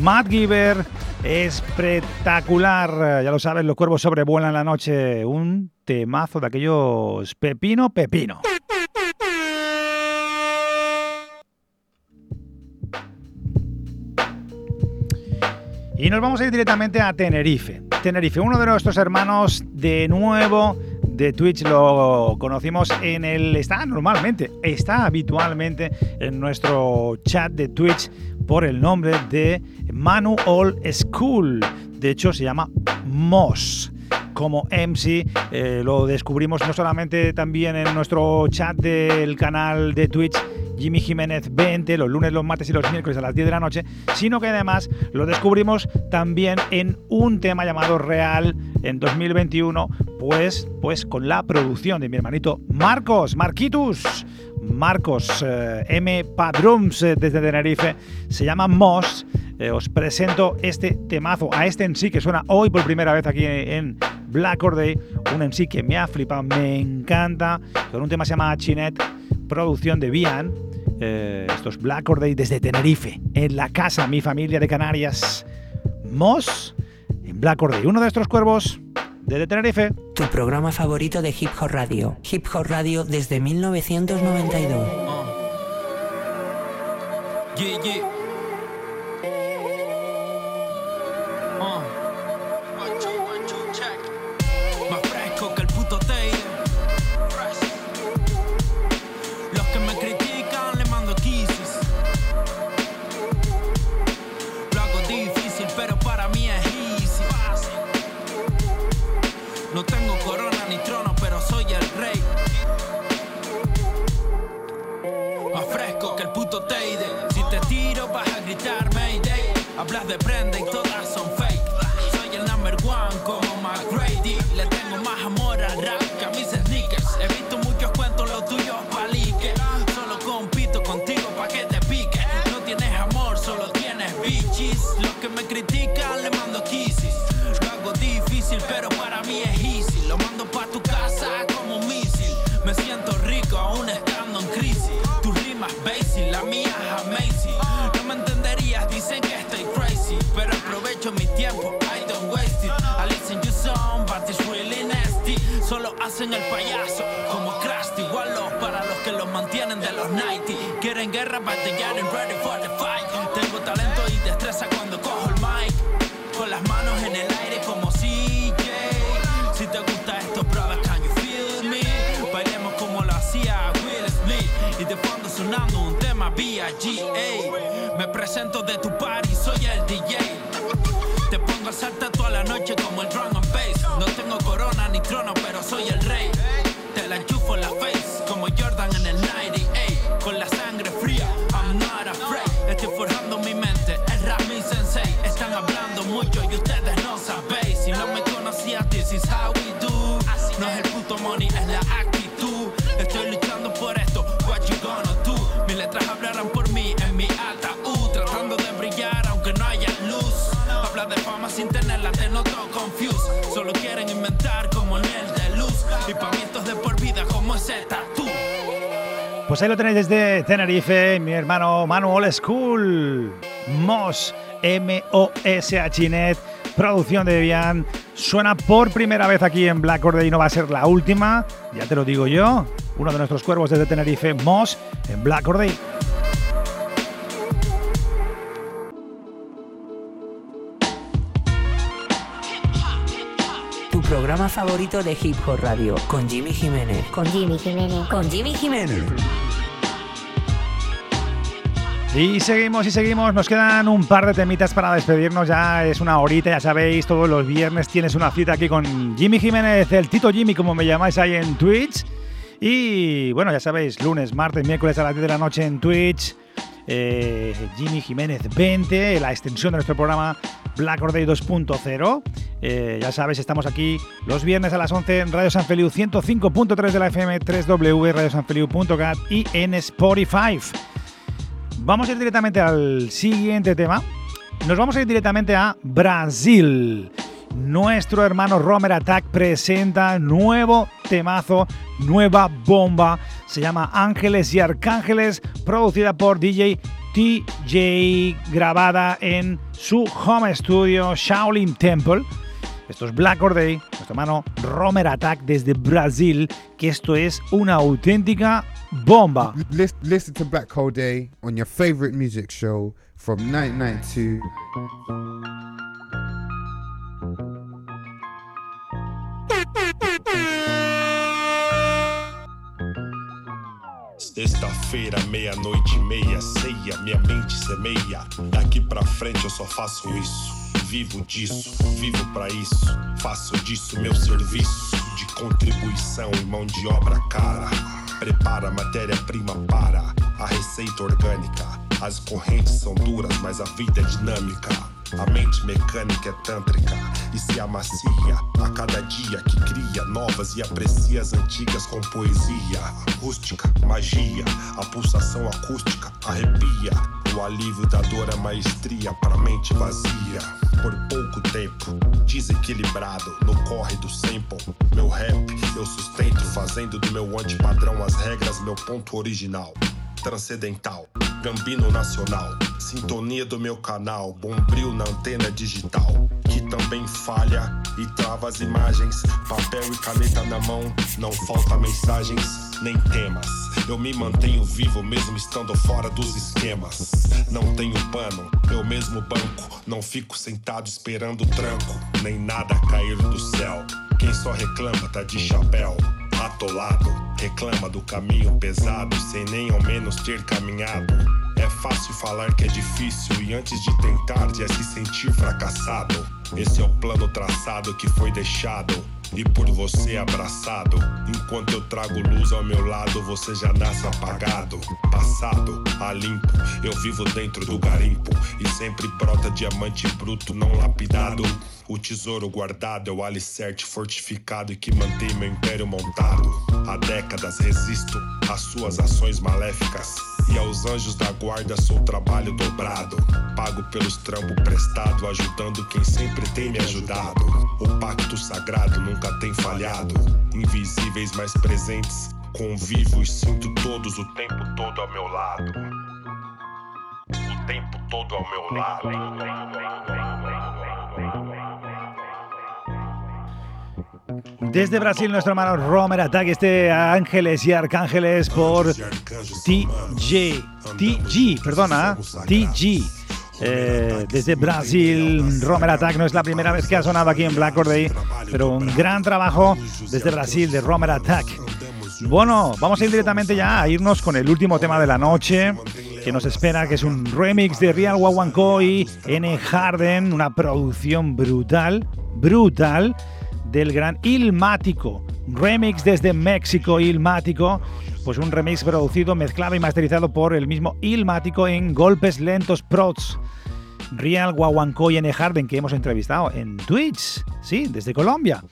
Matt Giver, espectacular. Ya lo sabes, los cuervos sobrevuelan la noche. Un temazo de aquellos pepino, pepino. Y nos vamos a ir directamente a Tenerife. Tenerife, uno de nuestros hermanos de nuevo de Twitch lo conocimos en el. Está normalmente, está habitualmente en nuestro chat de Twitch por el nombre de Manu All School. De hecho, se llama Moss. Como MC, eh, lo descubrimos no solamente también en nuestro chat del canal de Twitch Jimmy Jiménez 20, los lunes, los martes y los miércoles a las 10 de la noche, sino que además lo descubrimos también en un tema llamado Real en 2021, pues, pues con la producción de mi hermanito Marcos, Marquitus, Marcos eh, M. Padrums eh, desde Tenerife, se llama Moss. Eh, os presento este temazo, a este en sí que suena hoy por primera vez aquí en Black Or Day, un en sí que me ha flipado, me encanta, con un tema que se llama Chinet, producción de Bian. eh, estos Black Or Day desde Tenerife, en la casa, mi familia de Canarias. Moss Black Or Day, uno de estos cuervos desde Tenerife. Tu programa favorito de Hip Hop Radio. Hip Hop Radio desde 1992. Yeah, yeah. Mayday. Hablas de prenda y todas son hacen el payaso, como Krusty. Wallow para los que los mantienen de los 90. Quieren guerra, they getting ready for the fight. Tengo talento y destreza cuando cojo el mic. Con las manos en el aire como CJ. Si te gusta esto, brother, can you feel me? Bailemos como lo hacía Will Smith. Y de fondo sonando un tema B.I.G.A. Me presento de tu party, soy el DJ. Te pongo a saltar toda la noche como el drum and tengo corona ni trono, pero soy el rey. Pues ahí lo tenéis desde Tenerife, mi hermano Manu Old School. Moss, M-O-S-H-Net, producción de Debian. Suena por primera vez aquí en Black Order y no va a ser la última, ya te lo digo yo. Uno de nuestros cuervos desde Tenerife, Moss, en Black Order. Programa favorito de Hip Hop Radio. Con Jimmy Jiménez. Con Jimmy Jiménez. Con Jimmy Jiménez. Y seguimos y seguimos, nos quedan un par de temitas para despedirnos, ya es una horita, ya sabéis, todos los viernes tienes una cita aquí con Jimmy Jiménez, el Tito Jimmy, como me llamáis ahí en Twitch. Y bueno, ya sabéis, lunes, martes, miércoles a las 10 de la noche en Twitch. Eh, Jimmy Jiménez 20, la extensión de nuestro programa Black Or Day 2.0. Eh, ya sabes, estamos aquí los viernes a las 11 en Radio San Feliu 105.3 de la FM, 3W, radiosanfeliu.cat y en Spotify. Vamos a ir directamente al siguiente tema. Nos vamos a ir directamente a Brasil. Nuestro hermano Romer Attack presenta nuevo temazo, nueva bomba. Se llama Ángeles y Arcángeles, producida por DJ TJ, grabada en su home studio Shaolin Temple. Esto es Black Or Day, nuestro hermano Romer Attack desde Brasil, que esto es una auténtica bomba. Lis- Listen to Black Hole Day on your favorite music show from 1992. Sexta-feira, meia-noite meia, ceia, minha mente semeia. Daqui pra frente eu só faço isso. Vivo disso, vivo pra isso. Faço disso meu serviço de contribuição e mão de obra cara. Prepara matéria-prima para a receita orgânica. As correntes são duras, mas a vida é dinâmica. A mente mecânica é tântrica e se amacia a cada dia que cria novas e aprecia as antigas com poesia rústica, magia, a pulsação acústica arrepia. O alívio da dor é maestria pra mente vazia. Por pouco tempo, desequilibrado no corre do sample. Meu rap eu sustento, fazendo do meu antipadrão as regras, meu ponto original. Transcendental. Gambino nacional, sintonia do meu canal, bombril na antena digital, que também falha e trava as imagens. Papel e caneta na mão, não falta mensagens nem temas. Eu me mantenho vivo mesmo estando fora dos esquemas. Não tenho pano, eu mesmo banco, não fico sentado esperando tranco, nem nada cair do céu. Quem só reclama tá de chapéu atolado. Reclama do caminho pesado, sem nem ao menos ter caminhado. É fácil falar que é difícil e antes de tentar já se sentir fracassado. Esse é o plano traçado que foi deixado e por você abraçado. Enquanto eu trago luz ao meu lado, você já nasce apagado. Passado a limpo, eu vivo dentro do garimpo e sempre brota diamante bruto não lapidado. O tesouro guardado é o alicerce fortificado e que mantém meu império montado. Há décadas resisto às suas ações maléficas. E aos anjos da guarda sou trabalho dobrado. Pago pelos trampos prestado, ajudando quem sempre tem me ajudado. O pacto sagrado nunca tem falhado. Invisíveis mais presentes, convivo e sinto todos o tempo todo ao meu lado. O tempo todo ao meu Desde Brasil, nuestro hermano Romer Attack, este Ángeles y Arcángeles por TJ. TG, perdona, TG. Eh, desde Brasil, Romer Attack no es la primera vez que ha sonado aquí en Black Day, pero un gran trabajo desde Brasil de Romer Attack. Bueno, vamos a ir directamente ya a irnos con el último tema de la noche que nos espera, que es un remix de Real Wawanko y N. Harden, una producción brutal, brutal del gran Ilmático. Remix desde México, Ilmático. Pues un remix producido, mezclado y masterizado por el mismo Ilmático en Golpes Lentos Prods. Real Guaguancó y N. Harden que hemos entrevistado en Twitch, sí, desde Colombia.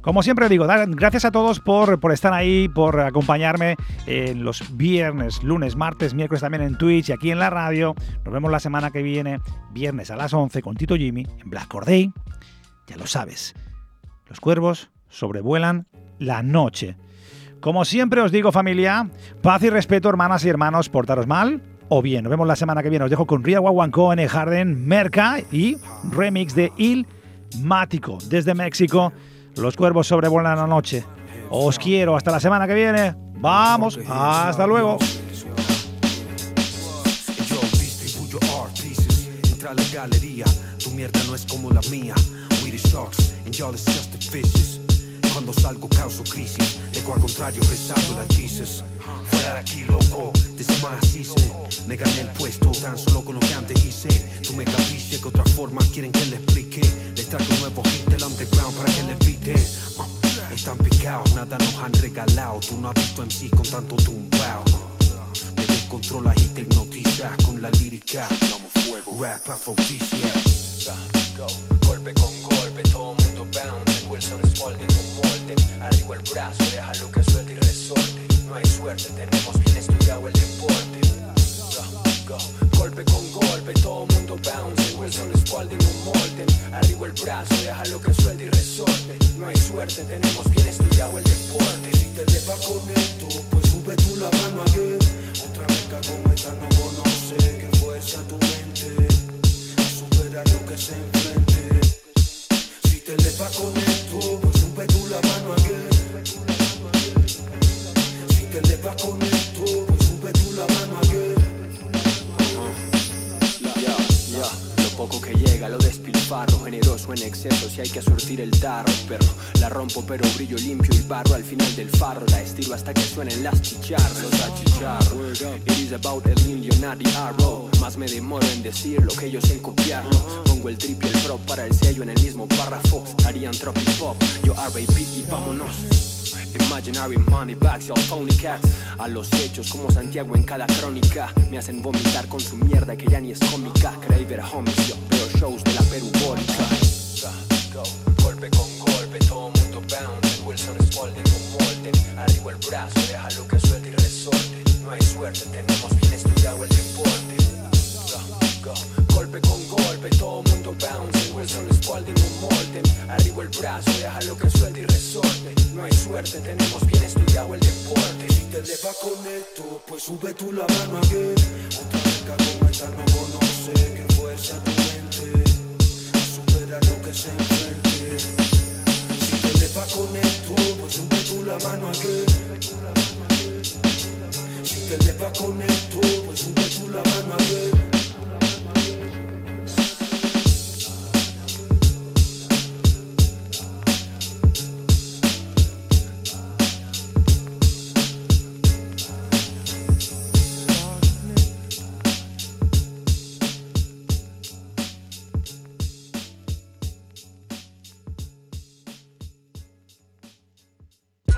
Como siempre digo, gracias a todos por, por estar ahí, por acompañarme en los viernes, lunes, martes, miércoles también en Twitch y aquí en la radio. Nos vemos la semana que viene, viernes a las 11 con Tito Jimmy en Black Corday. Ya lo sabes, los cuervos sobrevuelan la noche. Como siempre os digo familia, paz y respeto hermanas y hermanos, portaros mal o bien. Nos vemos la semana que viene. Os dejo con Ria Wawanko, N. Harden, Merca y remix de Il Mático desde México. Los cuervos sobrevuelan la noche. Os quiero. Hasta la semana que viene. Vamos. Hasta luego. la galería, tu mierda no es como la mía. Y'all is just fishes. Cuando salgo causo crisis, ego al contrario resalto la Jesus. Fuera de aquí, loco, desmacice. Me gané el puesto tan solo con lo que antes hice. Tú me capiche que otra forma quieren que le explique. Les traigo un nuevo hit del underground para que le pite. Están picados, nada nos han regalado. Tú no has visto en sí con tanto tumbao. Me descontrolas y te hipnotizas con la lírica. Rap afrodisia. Golpe con golpe, todo mundo bounce. Wilson Spalding con molde. Arriba el brazo, déjalo que suelte y resorte. No hay suerte, tenemos bien estudiado el deporte. Golpe con golpe, todo mundo bounce. Wilson Spalding un molde. Arriba el brazo, déjalo que suelte y resorte. No hay suerte, tenemos bien estudiado el deporte. Si te lleva con esto, pues sube tú la mano again. Otra meca como esta no conoce. Que fuerza tu mente a superar lo que se si hay que surtir el tarro, perro. La rompo pero brillo limpio y barro al final del farro, la estilo hasta que suenen las chicharros, a chicharro. It is about el millionario arrow, más me demoro en decir lo que ellos en copiarlo. Pongo el triple el prop para el sello en el mismo párrafo, harían tropic pop, yo R.A.P. y vámonos. Imaginary money bags, y'all phony cats A los hechos como Santiago en cada crónica Me hacen vomitar con su mierda que ya ni es cómica Creí ver homies, yo veo shows de la perubólica brazo, que suelte y resorte. No hay suerte, tenemos bien estudiado el deporte. Go, go. Golpe con golpe, todo mundo bounce. Wilson Spalding un molde. Arriba el brazo, deja lo que suelte y resorte. No hay suerte, tenemos bien estudiado el deporte. Si te eleva con esto, pues sube tú la mano again. A tu chica como esta no conoce, que fuerza tu mente. Supera lo que se enfrente. Si te eleva con esto, Chumba chula mano aquí. Si te le va con esto, pues chumba chula mano aquí.